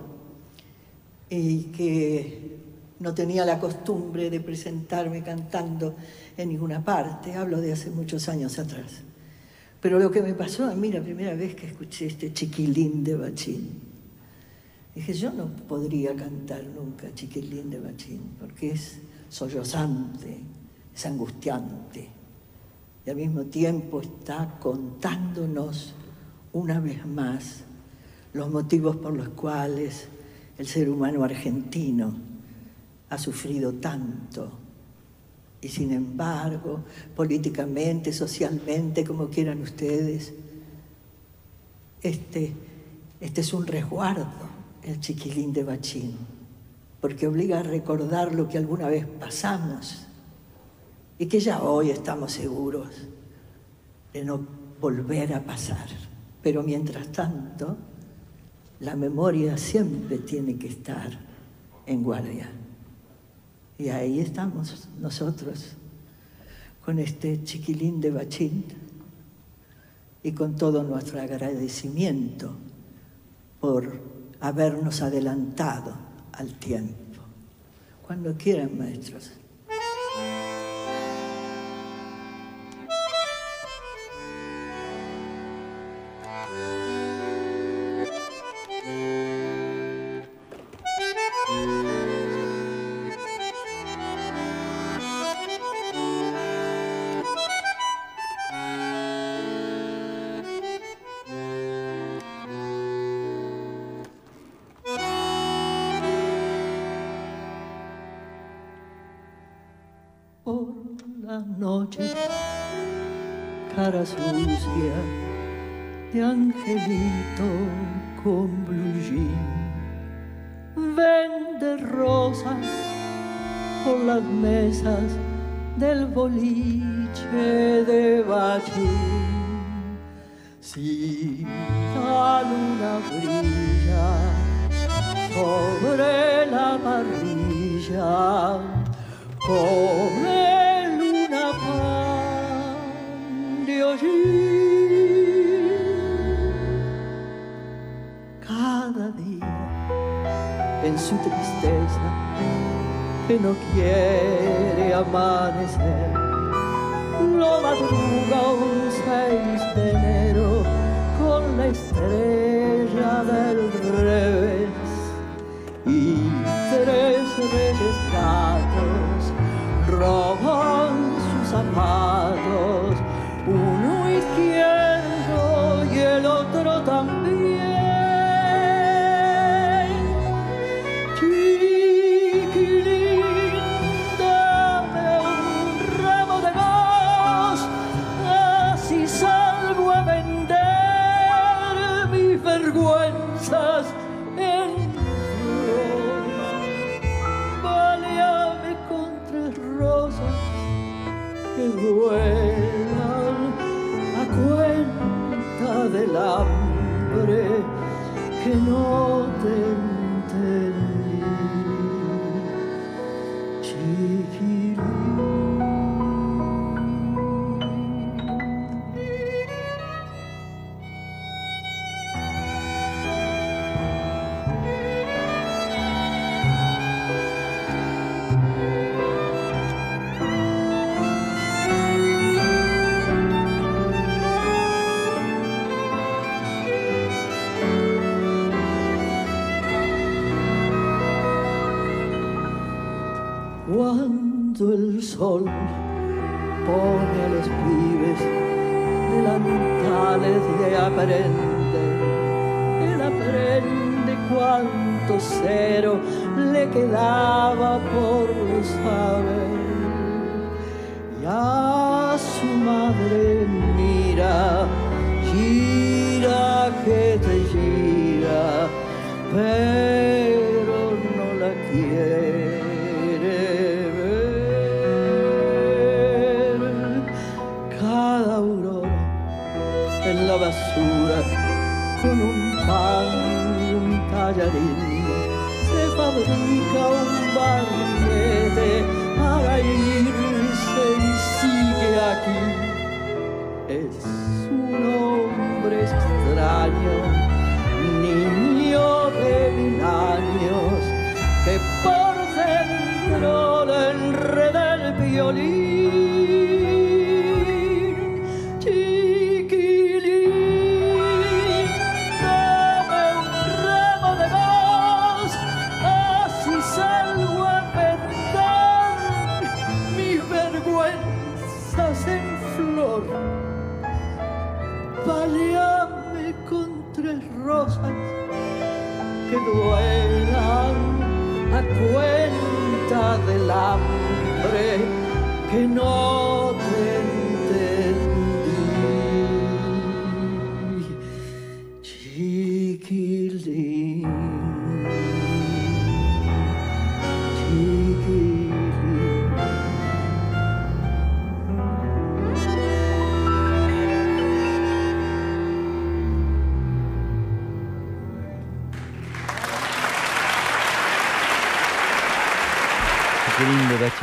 y que no tenía la costumbre de presentarme cantando en ninguna parte, hablo de hace muchos años atrás. Pero lo que me pasó a mí la primera vez que escuché este chiquilín de Bachín, dije, yo no podría cantar nunca chiquilín de Bachín, porque es sollozante, es angustiante, y al mismo tiempo está contándonos una vez más los motivos por los cuales el ser humano argentino ha sufrido tanto. Y sin embargo, políticamente, socialmente, como quieran ustedes, este, este es un resguardo, el chiquilín de Bachín, porque obliga a recordar lo que alguna vez pasamos y que ya hoy estamos seguros de no volver a pasar. Pero mientras tanto, la memoria siempre tiene que estar en guardia. Y ahí estamos nosotros, con este chiquilín de Bachín y con todo nuestro agradecimiento por habernos adelantado al tiempo. Cuando quieran, maestros. Boliche de Bachín. Si la luna brilla sobre la parrilla, come luna pan de hoy. Cada día en su tristeza que no quiere amanecer.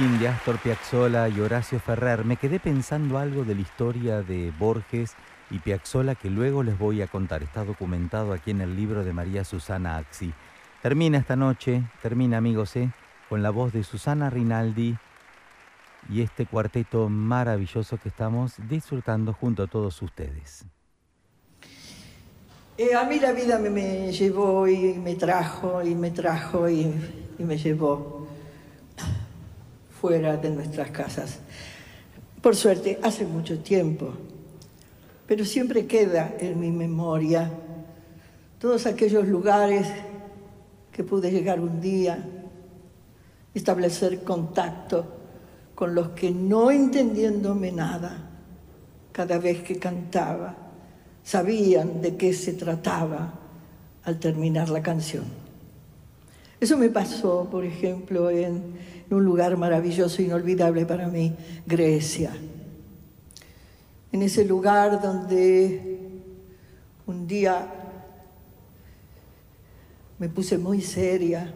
De Astor Piazzolla y Horacio Ferrer. Me quedé pensando algo de la historia de Borges y Piazzolla que luego les voy a contar. Está documentado aquí en el libro de María Susana Axi. Termina esta noche, termina amigos, ¿eh? con la voz de Susana Rinaldi y este cuarteto maravilloso que estamos disfrutando junto a todos ustedes. Eh, a mí la vida me, llevó y me trajo y me trajo y me llevó fuera de nuestras casas. Por suerte, hace mucho tiempo, pero siempre queda en mi memoria todos aquellos lugares que pude llegar un día, establecer contacto con los que no entendiéndome nada, cada vez que cantaba, sabían de qué se trataba al terminar la canción. Eso me pasó, por ejemplo, en un lugar maravilloso, inolvidable para mí, Grecia. En ese lugar donde un día me puse muy seria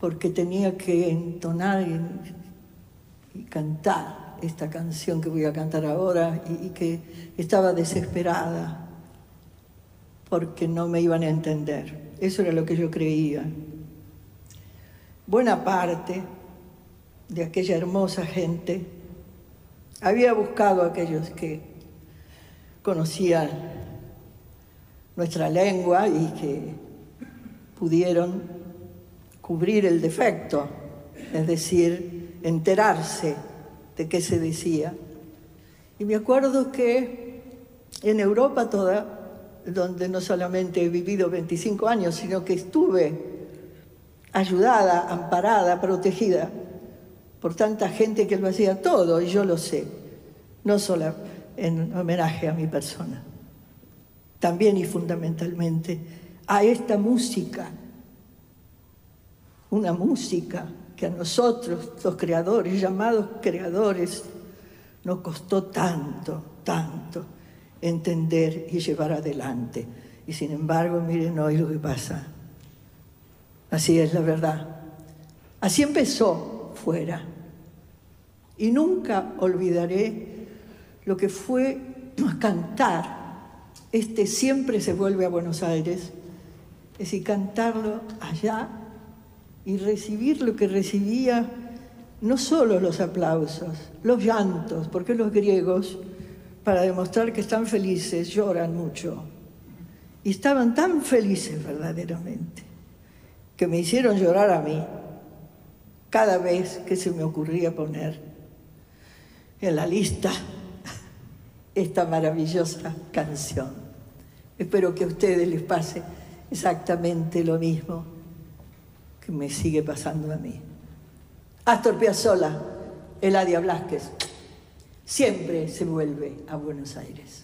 porque tenía que entonar y, cantar esta canción que voy a cantar ahora y que estaba desesperada porque no me iban a entender. Eso era lo que yo creía. Buena parte de aquella hermosa gente había buscado a aquellos que conocían nuestra lengua y que pudieron cubrir el defecto, es decir, enterarse de qué se decía. Y me acuerdo que en Europa toda, donde no solamente he vivido 25 años, sino que estuve ayudada, amparada, protegida por tanta gente que lo hacía todo, y yo lo sé, no solo en homenaje a mi persona, también y fundamentalmente a esta música, una música que a nosotros, los creadores, llamados creadores, nos costó tanto, tanto entender y llevar adelante. Y sin embargo, miren hoy lo que pasa. Así es la verdad. Así empezó fuera. Y nunca olvidaré lo que fue cantar. Este siempre se vuelve a Buenos Aires es decir, cantarlo allá y recibir lo que recibía, no solo los aplausos, los llantos, porque los griegos, para demostrar que están felices, lloran mucho. Y estaban tan felices verdaderamente, que me hicieron llorar a mí cada vez que se me ocurría poner en la lista esta maravillosa canción. Espero que a ustedes les pase exactamente lo mismo que me sigue pasando a mí. Astor Piazzolla, Eladia Blasquez, siempre se vuelve a Buenos Aires.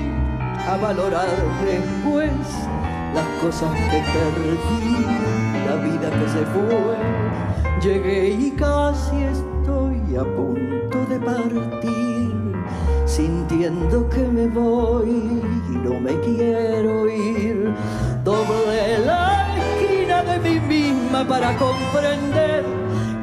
a valorar después las cosas que perdí, la vida que se fue. Llegué y casi estoy a punto de partir, sintiendo que me voy y no me quiero ir. Doble la esquina de mí misma para comprender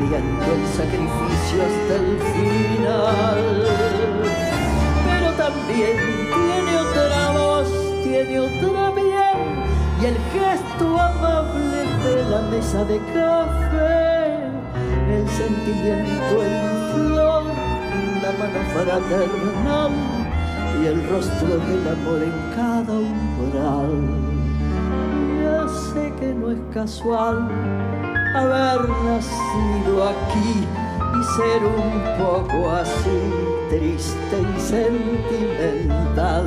el sacrificio hasta el final. Pero también tiene otra voz, tiene otra piel y el gesto amable de la mesa de café, el sentimiento en flor, la mano fraternal y el rostro del amor en cada umbral. Ya sé que no es casual haber nacido aquí y ser un poco así, triste y sentimental.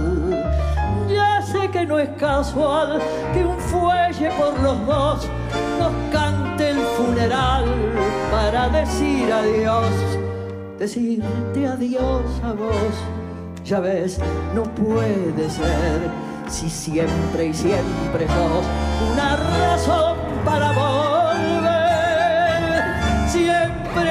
Ya sé que no es casual que un fuelle por los dos nos cante el funeral para decir adiós, decirte adiós a vos. Ya ves, no puede ser si siempre y siempre sos una razón para volver.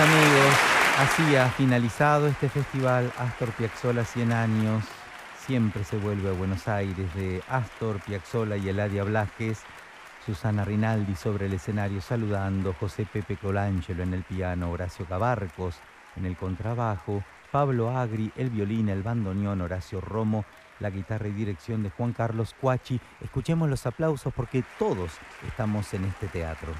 amigos, así ha finalizado este festival Astor Piazzolla 100 años. Siempre se vuelve a Buenos Aires de Astor Piazzolla y Eladia Blasquez. Susana Rinaldi sobre el escenario saludando, José Pepe Colangelo en el piano, Horacio Cabarcos en el contrabajo, Pablo Agri, el violín, el bandoneón, Horacio Romo, la guitarra y dirección de Juan Carlos Cuachi. Escuchemos los aplausos porque todos estamos en este teatro.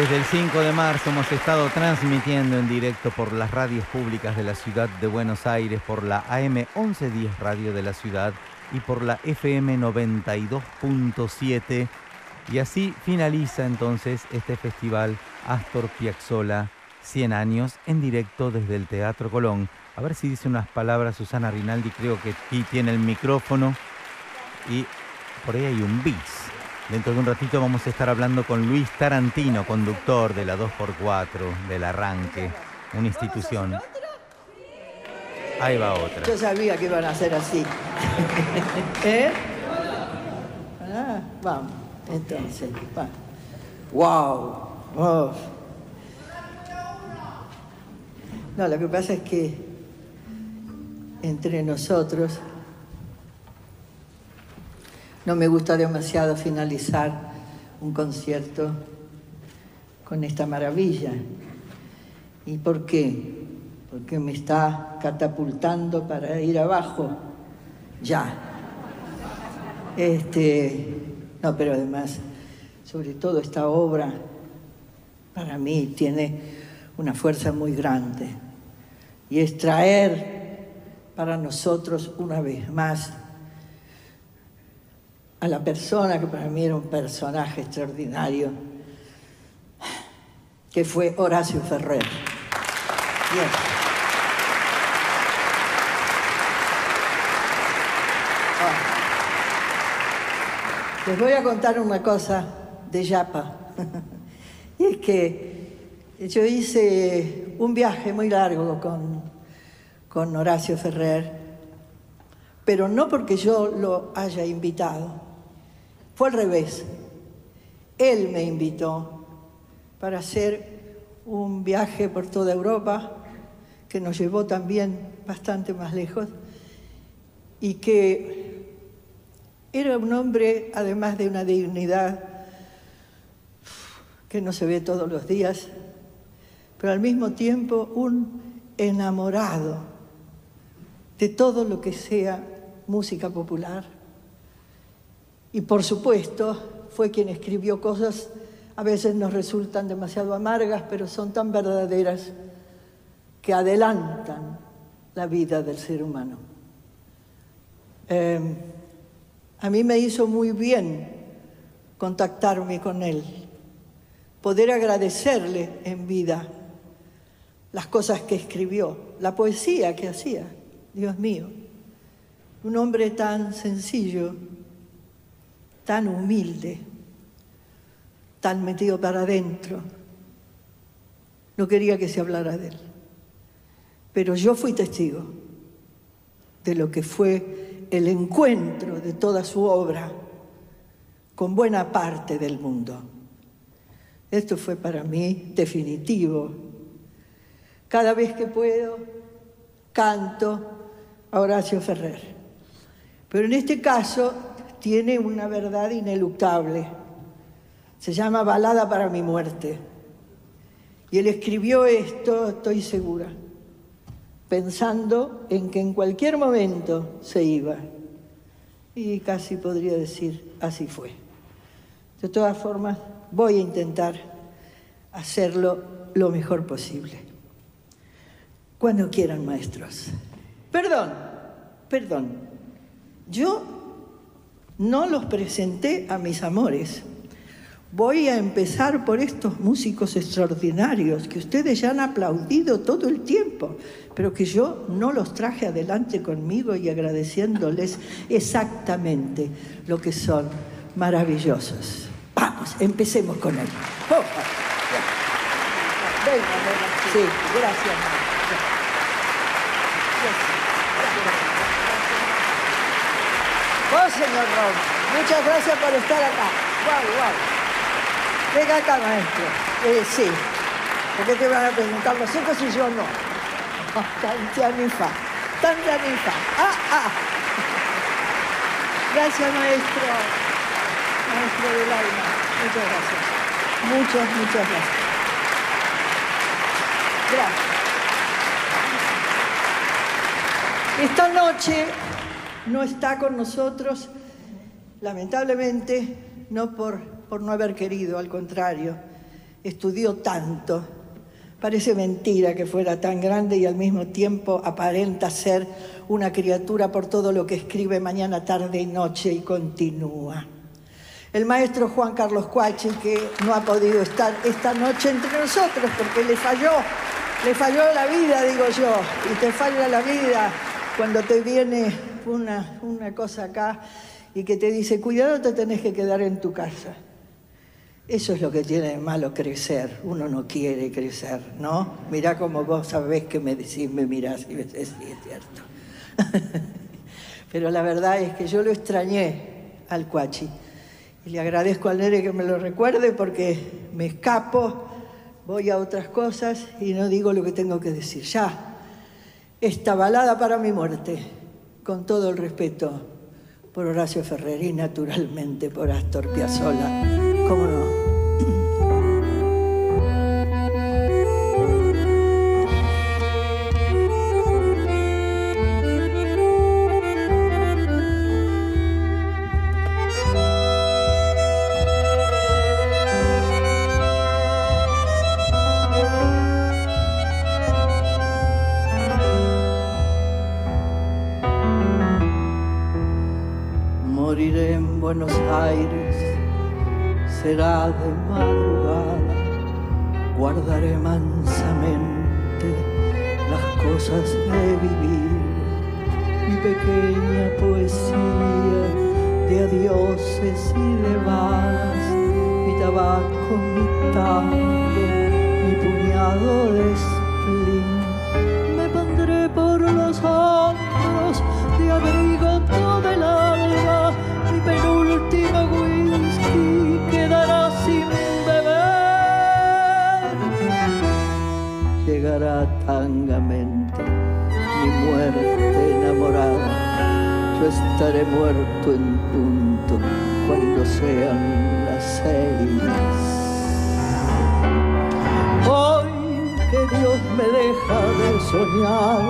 Desde el 5 de marzo hemos estado transmitiendo en directo por las radios públicas de la ciudad de Buenos Aires, por la AM 1110 Radio de la Ciudad y por la FM 92.7. Y así finaliza entonces este festival Astor Piazzolla 100 años en directo desde el Teatro Colón. A ver si dice unas palabras Susana Rinaldi, creo que aquí tiene el micrófono y por ahí hay un bis. Dentro de un ratito vamos a estar hablando con Luis Tarantino, conductor de la 2x4, del arranque, una institución. Ahí va otra. Yo sabía que iban a ser así. ¿Eh? Ah, vamos, entonces. Va. ¡Wow! Oh. No, lo que pasa es que entre nosotros no me gusta demasiado finalizar un concierto con esta maravilla. ¿Y por qué? Porque me está catapultando para ir abajo. Ya. Este, no, pero además, sobre todo esta obra, para mí tiene una fuerza muy grande. Y es traer para nosotros una vez más a la persona que para mí era un personaje extraordinario, que fue Horacio Ferrer. Les voy a contar una cosa de Yapa. y es que yo hice un viaje muy largo con, con Horacio Ferrer, pero no porque yo lo haya invitado, fue al revés. Él me invitó para hacer un viaje por toda Europa que nos llevó también bastante más lejos y que era un hombre, además de una dignidad que no se ve todos los días, pero al mismo tiempo un enamorado de todo lo que sea música popular y por supuesto, fue quien escribió cosas, a veces nos resultan demasiado amargas, pero son tan verdaderas que adelantan la vida del ser humano. Em, a mí me hizo muy bien contactarme con él, poder agradecerle en vida las cosas que escribió, la poesía que hacía, Dios mío. Un hombre tan sencillo, tan humilde, tan metido para adentro. No quería que se hablara de él. Pero yo fui testigo de lo que fue el encuentro de toda su obra con buena parte del mundo. Esto fue para mí definitivo. Cada vez que puedo, canto a Horacio Ferrer. Pero en este caso tiene una verdad ineluctable. Se llama Balada para mi muerte. Y él escribió esto, estoy segura, pensando en que en cualquier momento se iba. Y casi podría decir, así fue. De todas formas, voy a intentar hacerlo lo mejor posible. Cuando quieran, maestros. Perdón, perdón. Yo no los presenté a mis amores. Voy a empezar por estos músicos extraordinarios que ustedes ya han aplaudido todo el tiempo, pero que yo no los traje adelante conmigo y agradeciéndoles exactamente lo que son maravillosos. Vamos, empecemos con él. Oh, venga, venga. Sí, gracias. Oh, señor Ron, muchas gracias por estar acá. Guau, guau. Venga acá, maestro. Eh, sí. ¿Por qué te van a preguntar los hijos y yo no? Tanta nifa. Tanta nifa. Ah, ah. Gracias, maestro. Maestro del alma. Muchas gracias. Muchas, muchas gracias. Gracias. Esta noche no está con nosotros, lamentablemente, no por, por no haber querido, al contrario, estudió tanto. Parece mentira que fuera tan grande y al mismo tiempo aparenta ser una criatura por todo lo que escribe mañana, tarde y noche y continúa. El maestro Juan Carlos Cuachi, que no ha podido estar esta noche entre nosotros porque le falló, le falló la vida, digo yo, y te falla la vida cuando te viene una, una cosa acá y que te dice, cuidado, te tenés que quedar en tu casa. Eso es lo que tiene de malo crecer. Uno no quiere crecer, ¿no? Mirá como vos sabés que me decís, me mirás y me decís, sí, es cierto. Pero la verdad es que yo lo extrañé al Cuachi. Y le agradezco al Nere que me lo recuerde porque me escapo, voy a otras cosas y no digo lo que tengo que decir. Ya, esta balada para mi muerte, con todo el respeto por Horacio Ferrer y naturalmente por Astor Piazzolla, cómo no. Me deja de soñar,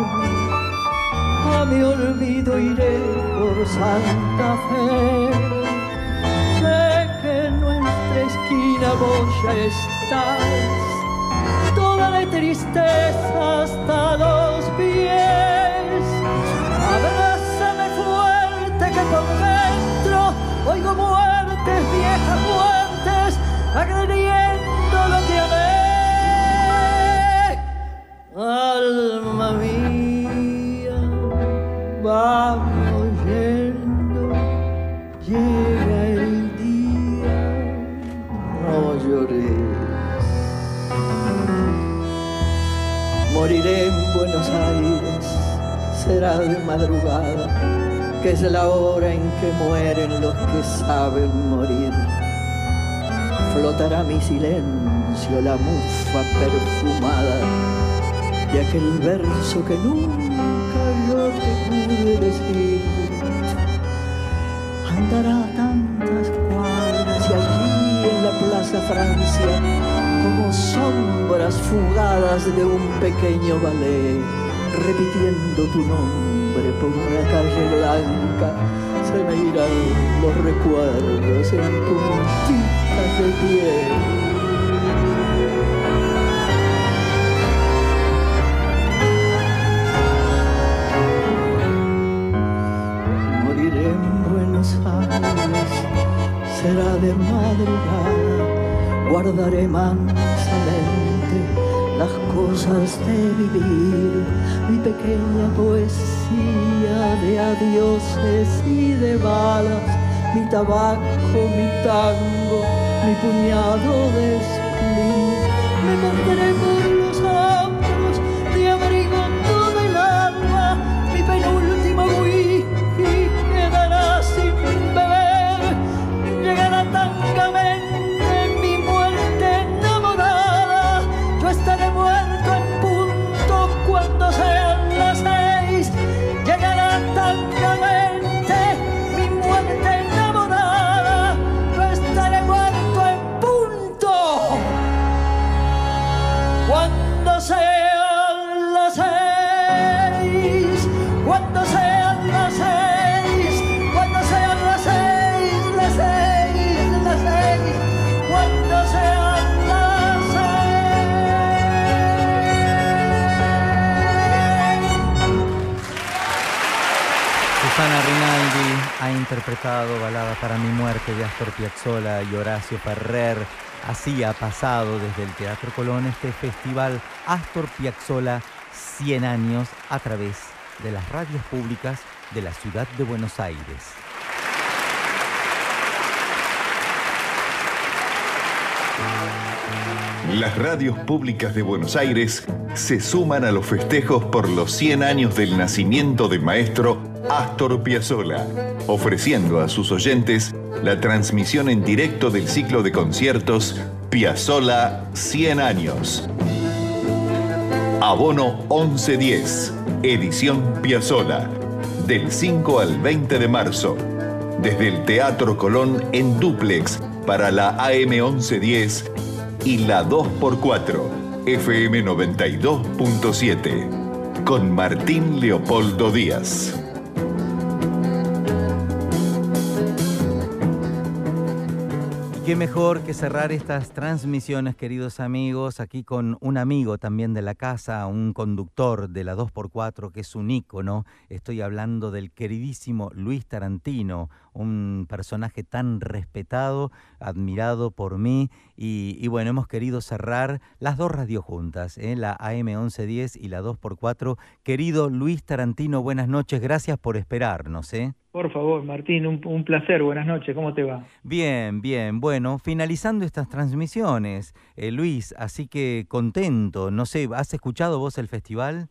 a mi olvido iré por Santa Fe. Sé que en nuestra esquina vos ya estás, toda de tristeza hasta los pies. Abrázame fuerte que por dentro oigo muertes, viejas muertes, agrediendo Aires, será de madrugada, que es la hora en que mueren los que saben morir. Flotará mi silencio, la mufa perfumada de aquel verso que nunca yo te pude decir. Andará tantas cuadras y allí en la Plaza Francia, como sombras fugadas de un pequeño ballet, repitiendo tu nombre por una calle blanca, se me irán los recuerdos en puntitas de piel. será de madrugada, guardaré mansamente las cosas de vivir, mi pequeña poesía de adioses y de balas, mi tabaco, mi tango, mi puñado de spleen, me mantendré por interpretado Balada para mi muerte de Astor Piazzolla y Horacio Ferrer. Así ha pasado desde el Teatro Colón este festival Astor Piazzolla 100 años a través de las radios públicas de la ciudad de Buenos Aires. Las radios públicas de Buenos Aires se suman a los festejos por los 100 años del nacimiento del maestro Astor Piazzolla, ofreciendo a sus oyentes la transmisión en directo del ciclo de conciertos Piazzolla 100 años. Abono 1110, edición Piazzolla, del 5 al 20 de marzo, desde el Teatro Colón en duplex para la AM 1110 y la 2x4, FM 92.7, con Martín Leopoldo Díaz. Qué mejor que cerrar estas transmisiones, queridos amigos, aquí con un amigo también de la casa, un conductor de la 2x4 que es un ícono. Estoy hablando del queridísimo Luis Tarantino, un personaje tan respetado, admirado por mí. Y, y bueno, hemos querido cerrar las dos radios juntas, ¿eh? la AM 1110 y la 2x4. Querido Luis Tarantino, buenas noches, gracias por esperarnos. ¿eh? Por favor, Martín, un, un placer, buenas noches, ¿cómo te va? Bien, bien. Bueno, finalizando estas transmisiones, eh, Luis, así que contento. No sé, ¿has escuchado vos el festival?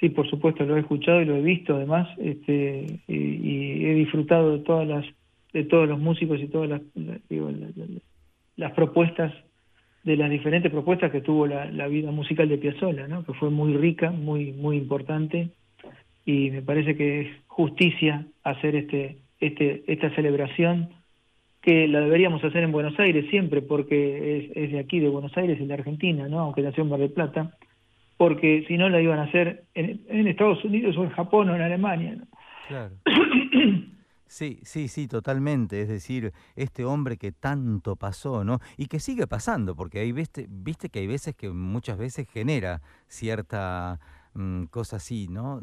Sí, por supuesto, lo he escuchado y lo he visto además, este, y, y he disfrutado de todas las, de todos los músicos y todas las, la- digo, la- la- las propuestas, de las diferentes propuestas que tuvo la, la vida musical de Piazzolla, ¿no? Que fue muy rica, muy, muy importante, y me parece que es justicia hacer este, este, esta celebración que la deberíamos hacer en Buenos Aires siempre, porque es, es de aquí, de Buenos Aires, es de Argentina, ¿no? Aunque nació en Mar del Plata, porque si no la iban a hacer en, en Estados Unidos o en Japón o en Alemania, ¿no? Claro. Sí, sí, sí, totalmente. Es decir, este hombre que tanto pasó, ¿no? Y que sigue pasando, porque hay viste, viste que hay veces que muchas veces genera cierta mm, cosa así, ¿no?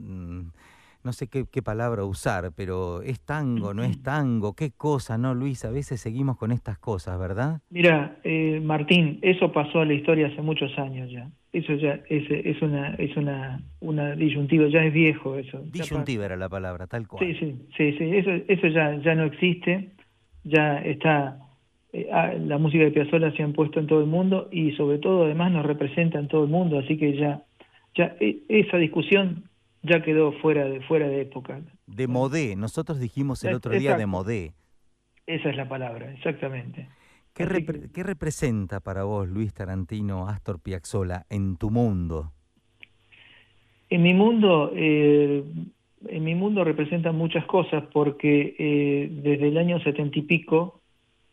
No sé qué, qué palabra usar, pero es tango, no es tango, qué cosa, ¿no, Luis? A veces seguimos con estas cosas, ¿verdad? Mira, eh, Martín, eso pasó a la historia hace muchos años ya. Eso ya es, es una es una una disyuntiva, ya es viejo eso. Disyuntiva era la palabra, tal cual. Sí, sí, sí, sí, eso, eso ya, ya no existe, ya está, eh, ah, la música de Piazzolla se ha puesto en todo el mundo y sobre todo además nos representa en todo el mundo, así que ya, ya e- esa discusión ya quedó fuera de, fuera de época. De modé, nosotros dijimos el otro día de modé. Esa es la palabra, exactamente. ¿Qué, ¿Qué, representa para vos, Luis Tarantino, Astor Piazzolla, en tu mundo? En mi mundo, eh, en mi mundo representa muchas cosas porque eh, desde el año setenta y pico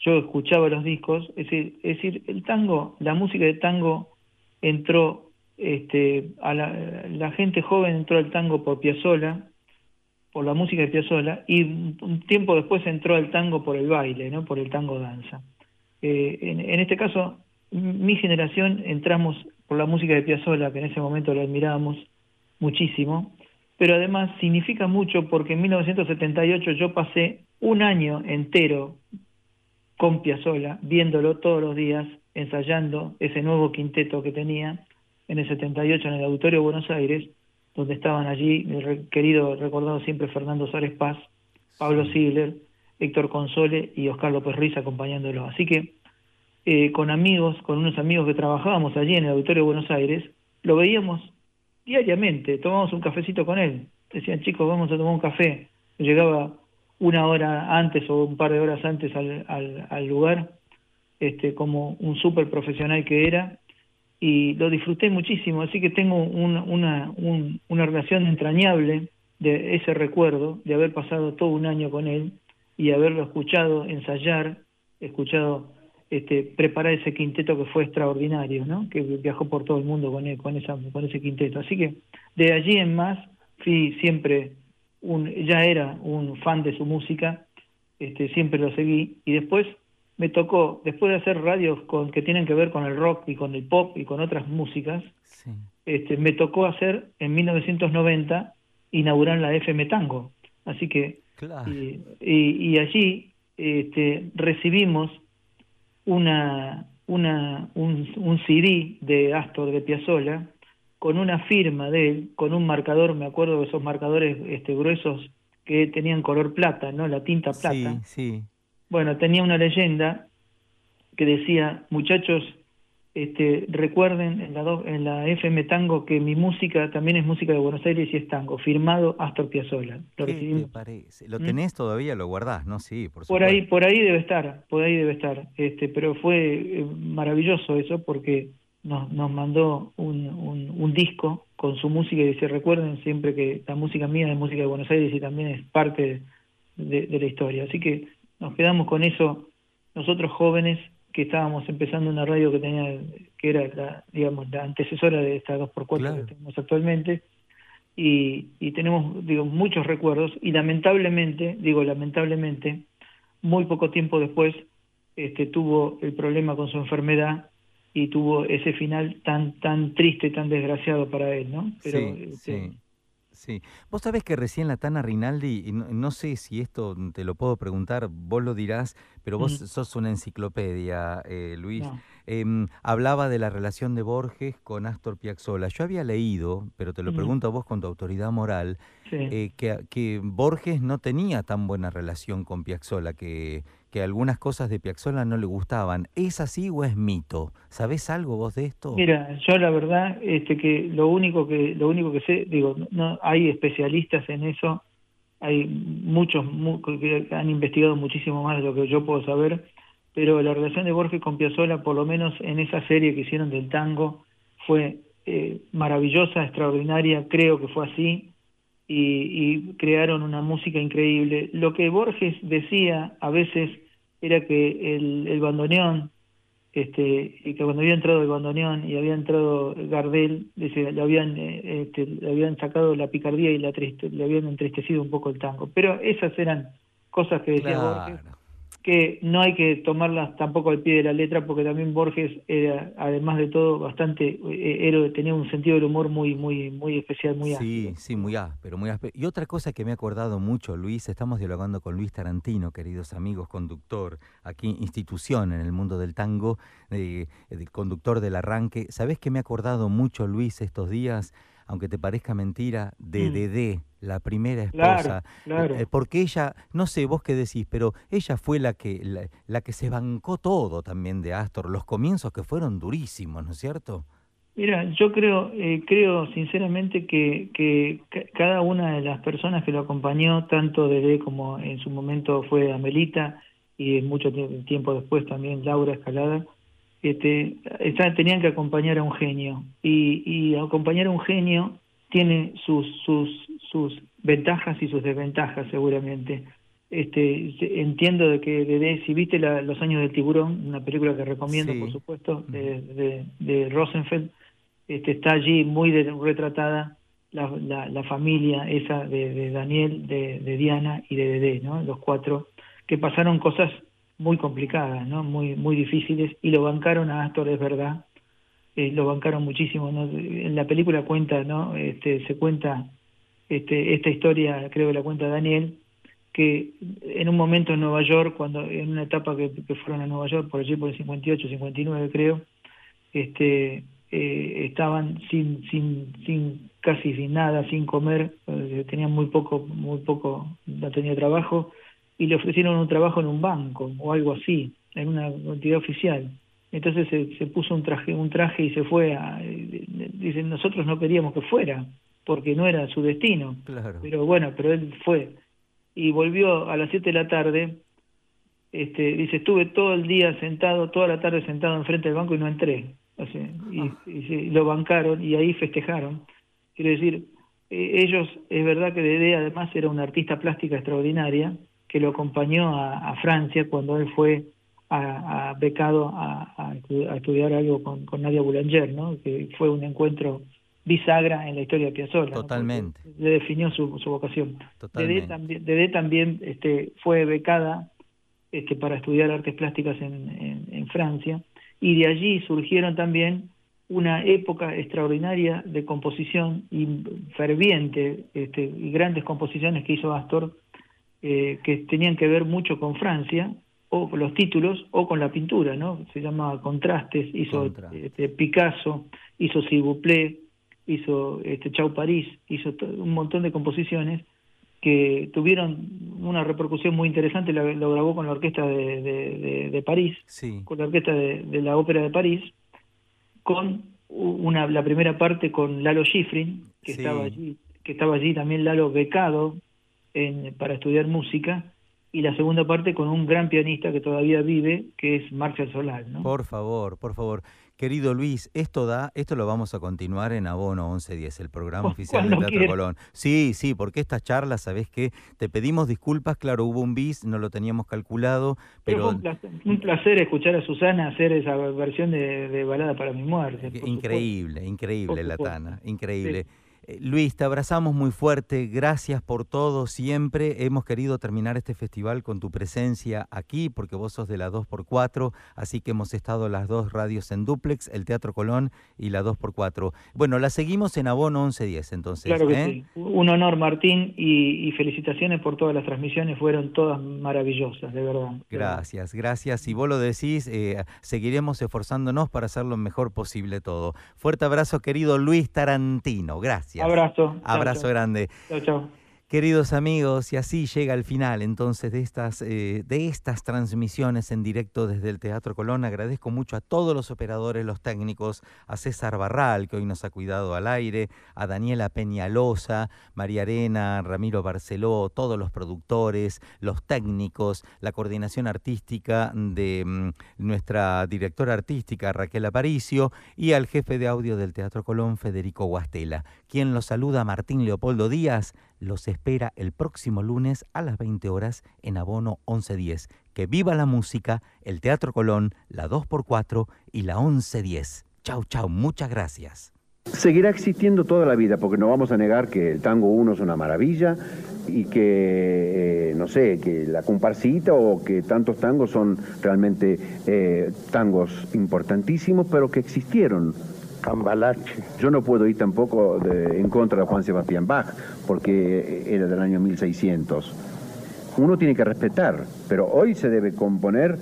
yo escuchaba los discos, es decir, es decir, el tango, la música de tango entró, este, a la, gente joven entró al tango por Piazzolla, por la música de Piazzolla, y un tiempo después entró al tango por el baile, ¿no? por el tango danza. Eh, en, en, este caso, mi generación entramos por la música de Piazzolla, que en ese momento lo admirábamos muchísimo, pero además significa mucho porque en 1978 yo pasé un año entero con Piazzolla, viéndolo todos los días, ensayando ese nuevo quinteto que tenía en el 78 en el Auditorio de Buenos Aires, donde estaban allí mi querido, recordado siempre Fernando Suárez Paz, Pablo Ziegler, Héctor Console y Oscar López Riz acompañándolo. Así que eh, con amigos, con unos amigos que trabajábamos allí en el Auditorio de Buenos Aires, lo veíamos diariamente, tomábamos un cafecito con él. Decían, chicos, vamos a tomar un café. Llegaba una hora antes o un par de horas antes al, al, al lugar, este, como un súper profesional que era, y lo disfruté muchísimo, así que tengo una, una, una relación entrañable de ese recuerdo, de haber pasado todo un año con él y haberlo escuchado ensayar, escuchado este, preparar ese quinteto que fue extraordinario, ¿no? que viajó por todo el mundo con, con, esa, con ese quinteto. Así que de allí en más fui siempre, un, ya era un fan de su música, este, siempre lo seguí y después me tocó, después de hacer radios con, que tienen que ver con el rock y con el pop y con otras músicas, este, me tocó hacer en 1990 inaugurar la FM Tango. Así que, y, y, allí este, recibimos una, una, un, un CD de Astor de Piazzolla con una firma de él, con un marcador, me acuerdo de esos marcadores este, gruesos que tenían color plata, ¿no? La tinta plata. Sí, sí. Bueno, tenía una leyenda que decía, muchachos, este, recuerden en la, en la FM Tango que mi música también es música de Buenos Aires y es tango, firmado Astor Piazzolla. Lo ¿Qué te parece? ¿Lo ¿Mm? tenés todavía? ¿Lo guardás? ¿No? Sí, por Por ahí, por ahí debe estar, por ahí debe estar. Este, pero fue eh, maravilloso eso porque nos, nos mandó un, un, un, disco con su música y dice, recuerden siempre que la música mía es música de Buenos Aires y también es parte de, de la historia. Así que nos quedamos con eso nosotros jóvenes que estábamos empezando una radio que tenía que era la digamos la antecesora de esta 2x4 que tenemos actualmente y, y tenemos digo muchos recuerdos y lamentablemente digo lamentablemente muy poco tiempo después este tuvo el problema con su enfermedad y tuvo ese final tan tan triste tan desgraciado para él no pero sí, este, sí. Sí, vos sabés que recién la Tana Rinaldi, y no, sé si esto te lo puedo preguntar, vos lo dirás, pero vos sos una enciclopedia, eh, Luis. Em, hablaba de la relación de Borges con Astor Piazzolla. Yo había leído, pero te lo pregunto a vos con tu autoridad moral, eh, que, que, Borges no tenía tan buena relación con Piazzolla, que, que algunas cosas de Piazzolla no le gustaban. ¿Es así o es mito? ¿Sabés algo vos de esto? Mira, yo la verdad este que lo único que lo único que sé, digo, no hay especialistas en eso, hay muchos que han investigado muchísimo más de lo que yo puedo saber, pero la relación de Borges con Piazzolla, por lo menos en esa serie que hicieron del tango, fue eh, maravillosa, extraordinaria, creo que fue así, y, y, crearon una música increíble. Lo que Borges decía a veces era que el, el bandoneón, este, y que cuando había entrado el bandoneón y había entrado Gardel, le habían, eh, este, le habían sacado la picardía y la triste, le habían entristecido un poco el tango. Pero esas eran cosas que decía que no hay que tomarlas tampoco al pie de la letra porque también Borges era además de todo bastante eh, era, tenía un sentido del humor muy muy muy especial muy sí sí muy áspero muy áspero. Y otra cosa que me ha acordado mucho Luis estamos dialogando con Luis Tarantino queridos amigos conductor aquí institución en el mundo del tango eh, el conductor del arranque. Sabes que me ha acordado mucho Luis estos días aunque te parezca mentira, de mm. Dedé, la primera esposa. Claro, eh, porque ella, no sé vos qué decís, pero ella fue la que, la, que se bancó todo también de Astor, los comienzos que fueron durísimos, ¿no es cierto? Mira, yo creo, eh, creo sinceramente que, que cada una de las personas que lo acompañó, tanto Dede como en su momento fue Amelita y mucho tiempo después también Laura Escalada, este, tenían que acompañar a un genio y, y acompañar a un genio tiene sus, sus, sus ventajas y sus desventajas seguramente. Este, entiendo de que de, si viste Los años del tiburón, una película que recomiendo por supuesto, de, de, de Rosenfeld, este, está allí muy retratada la, la, familia esa de, Daniel, de, Diana y de Dede, ¿no? los cuatro, que pasaron cosas muy complicadas, ¿no? muy, muy difíciles, y lo bancaron a Astor, es verdad, eh, lo bancaron muchísimo. ¿no? En la película cuenta, ¿no? este, se cuenta este, esta historia, creo que la cuenta Daniel, que en un momento en Nueva York, cuando en una etapa que, fueron a Nueva York, por allí por el 58, 59 creo, este, eh, estaban sin, sin, sin, casi sin nada, sin comer, eh, tenían muy poco, muy poco, no tenía trabajo, y le ofrecieron un trabajo en un banco o algo así, en una entidad oficial. Entonces se, se puso un traje, un traje y se fue a, eh, dicen, nosotros no queríamos que fuera, porque no era su destino. Pero bueno, pero él fue. Y volvió a las 7 de la tarde, este, dice, estuve todo el día sentado, toda la tarde sentado enfrente del banco y no entré y, y, lo bancaron y ahí festejaron. Quiero decir, eh, ellos, es verdad que Dede además era una artista plástica extraordinaria que lo acompañó a, Francia cuando él fue a, becado a, estudiar algo con, con Nadia Boulanger, ¿no? que fue un encuentro bisagra en la historia de Piazzolla. Totalmente. Le definió su, su vocación. Dede también, Dede también este, fue becada este, para estudiar artes plásticas en, en Francia y de allí surgieron también una época extraordinaria de composición y ferviente este, y grandes composiciones que hizo Astor eh, que tenían que ver mucho con Francia o con los títulos o con la pintura, ¿no? Se llamaba Contrastes, hizo este, Picasso, hizo S'il hizo este, Chau París, hizo un montón de composiciones que tuvieron una repercusión muy interesante, lo, grabó con la orquesta de, de, París, con la orquesta de, la ópera de París, con una la primera parte con Lalo Schifrin, que estaba allí, que estaba allí también Lalo becado en, para estudiar música, y la segunda parte con un gran pianista que todavía vive, que es Marcial Solal. ¿no? Por favor, por favor. Querido Luis, esto da, esto lo vamos a continuar en Abono 1110, el programa oficial del Teatro Colón. Sí, sí, porque esta charla, sabes qué? Te pedimos disculpas, claro, hubo un bis, no lo teníamos calculado, pero... un, placer, escuchar a Susana hacer esa versión de, Balada para mi muerte. Increíble, increíble, la Tana, increíble. Luis, te abrazamos muy fuerte, gracias por todo siempre. Hemos querido terminar este festival con tu presencia aquí porque vos sos de la 2x4, así que hemos estado las dos radios en duplex, el Teatro Colón y la 2x4. Bueno, la seguimos en Abono 1110 entonces. Claro que ¿eh? sí. Un honor Martín y, felicitaciones por todas las transmisiones, fueron todas maravillosas, de verdad. Gracias, gracias. Si vos lo decís, eh, seguiremos esforzándonos para hacer lo mejor posible todo. Fuerte abrazo querido Luis Tarantino, gracias. Abrazo. Abrazo grande. Chao, chao. Queridos amigos, y así llega el final entonces de estas, eh, de estas transmisiones en directo desde el Teatro Colón. Agradezco mucho a todos los operadores, los técnicos, a César Barral, que hoy nos ha cuidado al aire, a Daniela Peñalosa, María Arena, Ramiro Barceló, todos los productores, los técnicos, la coordinación artística de mm, nuestra directora artística Raquel Aparicio y al jefe de audio del Teatro Colón, Federico Guastela. Quien los saluda, Martín Leopoldo Díaz los espera el próximo lunes a las 20 horas en Abono 1110. Que viva la música, el Teatro Colón, la 2x4 y la 1110. Chau, chau, muchas gracias. Seguirá existiendo toda la vida, porque no vamos a negar que el tango 1 es una maravilla y que, eh, no sé, que la comparsita o que tantos tangos son realmente eh, tangos importantísimos, pero que existieron Cambalache. Yo no puedo ir tampoco en contra de Juan Sebastián Bach, porque era del año 1600. Uno tiene que respetar, pero hoy se debe componer,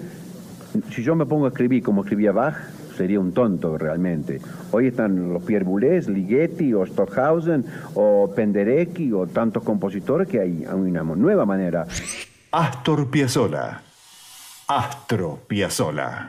si yo me pongo a escribir como escribía Bach, sería un tonto realmente. Hoy están los Pierre Boulez, Ligeti o Stockhausen o Penderecki o tantos compositores que hay una nueva manera. Astor Piazzolla. Astro Piazzolla.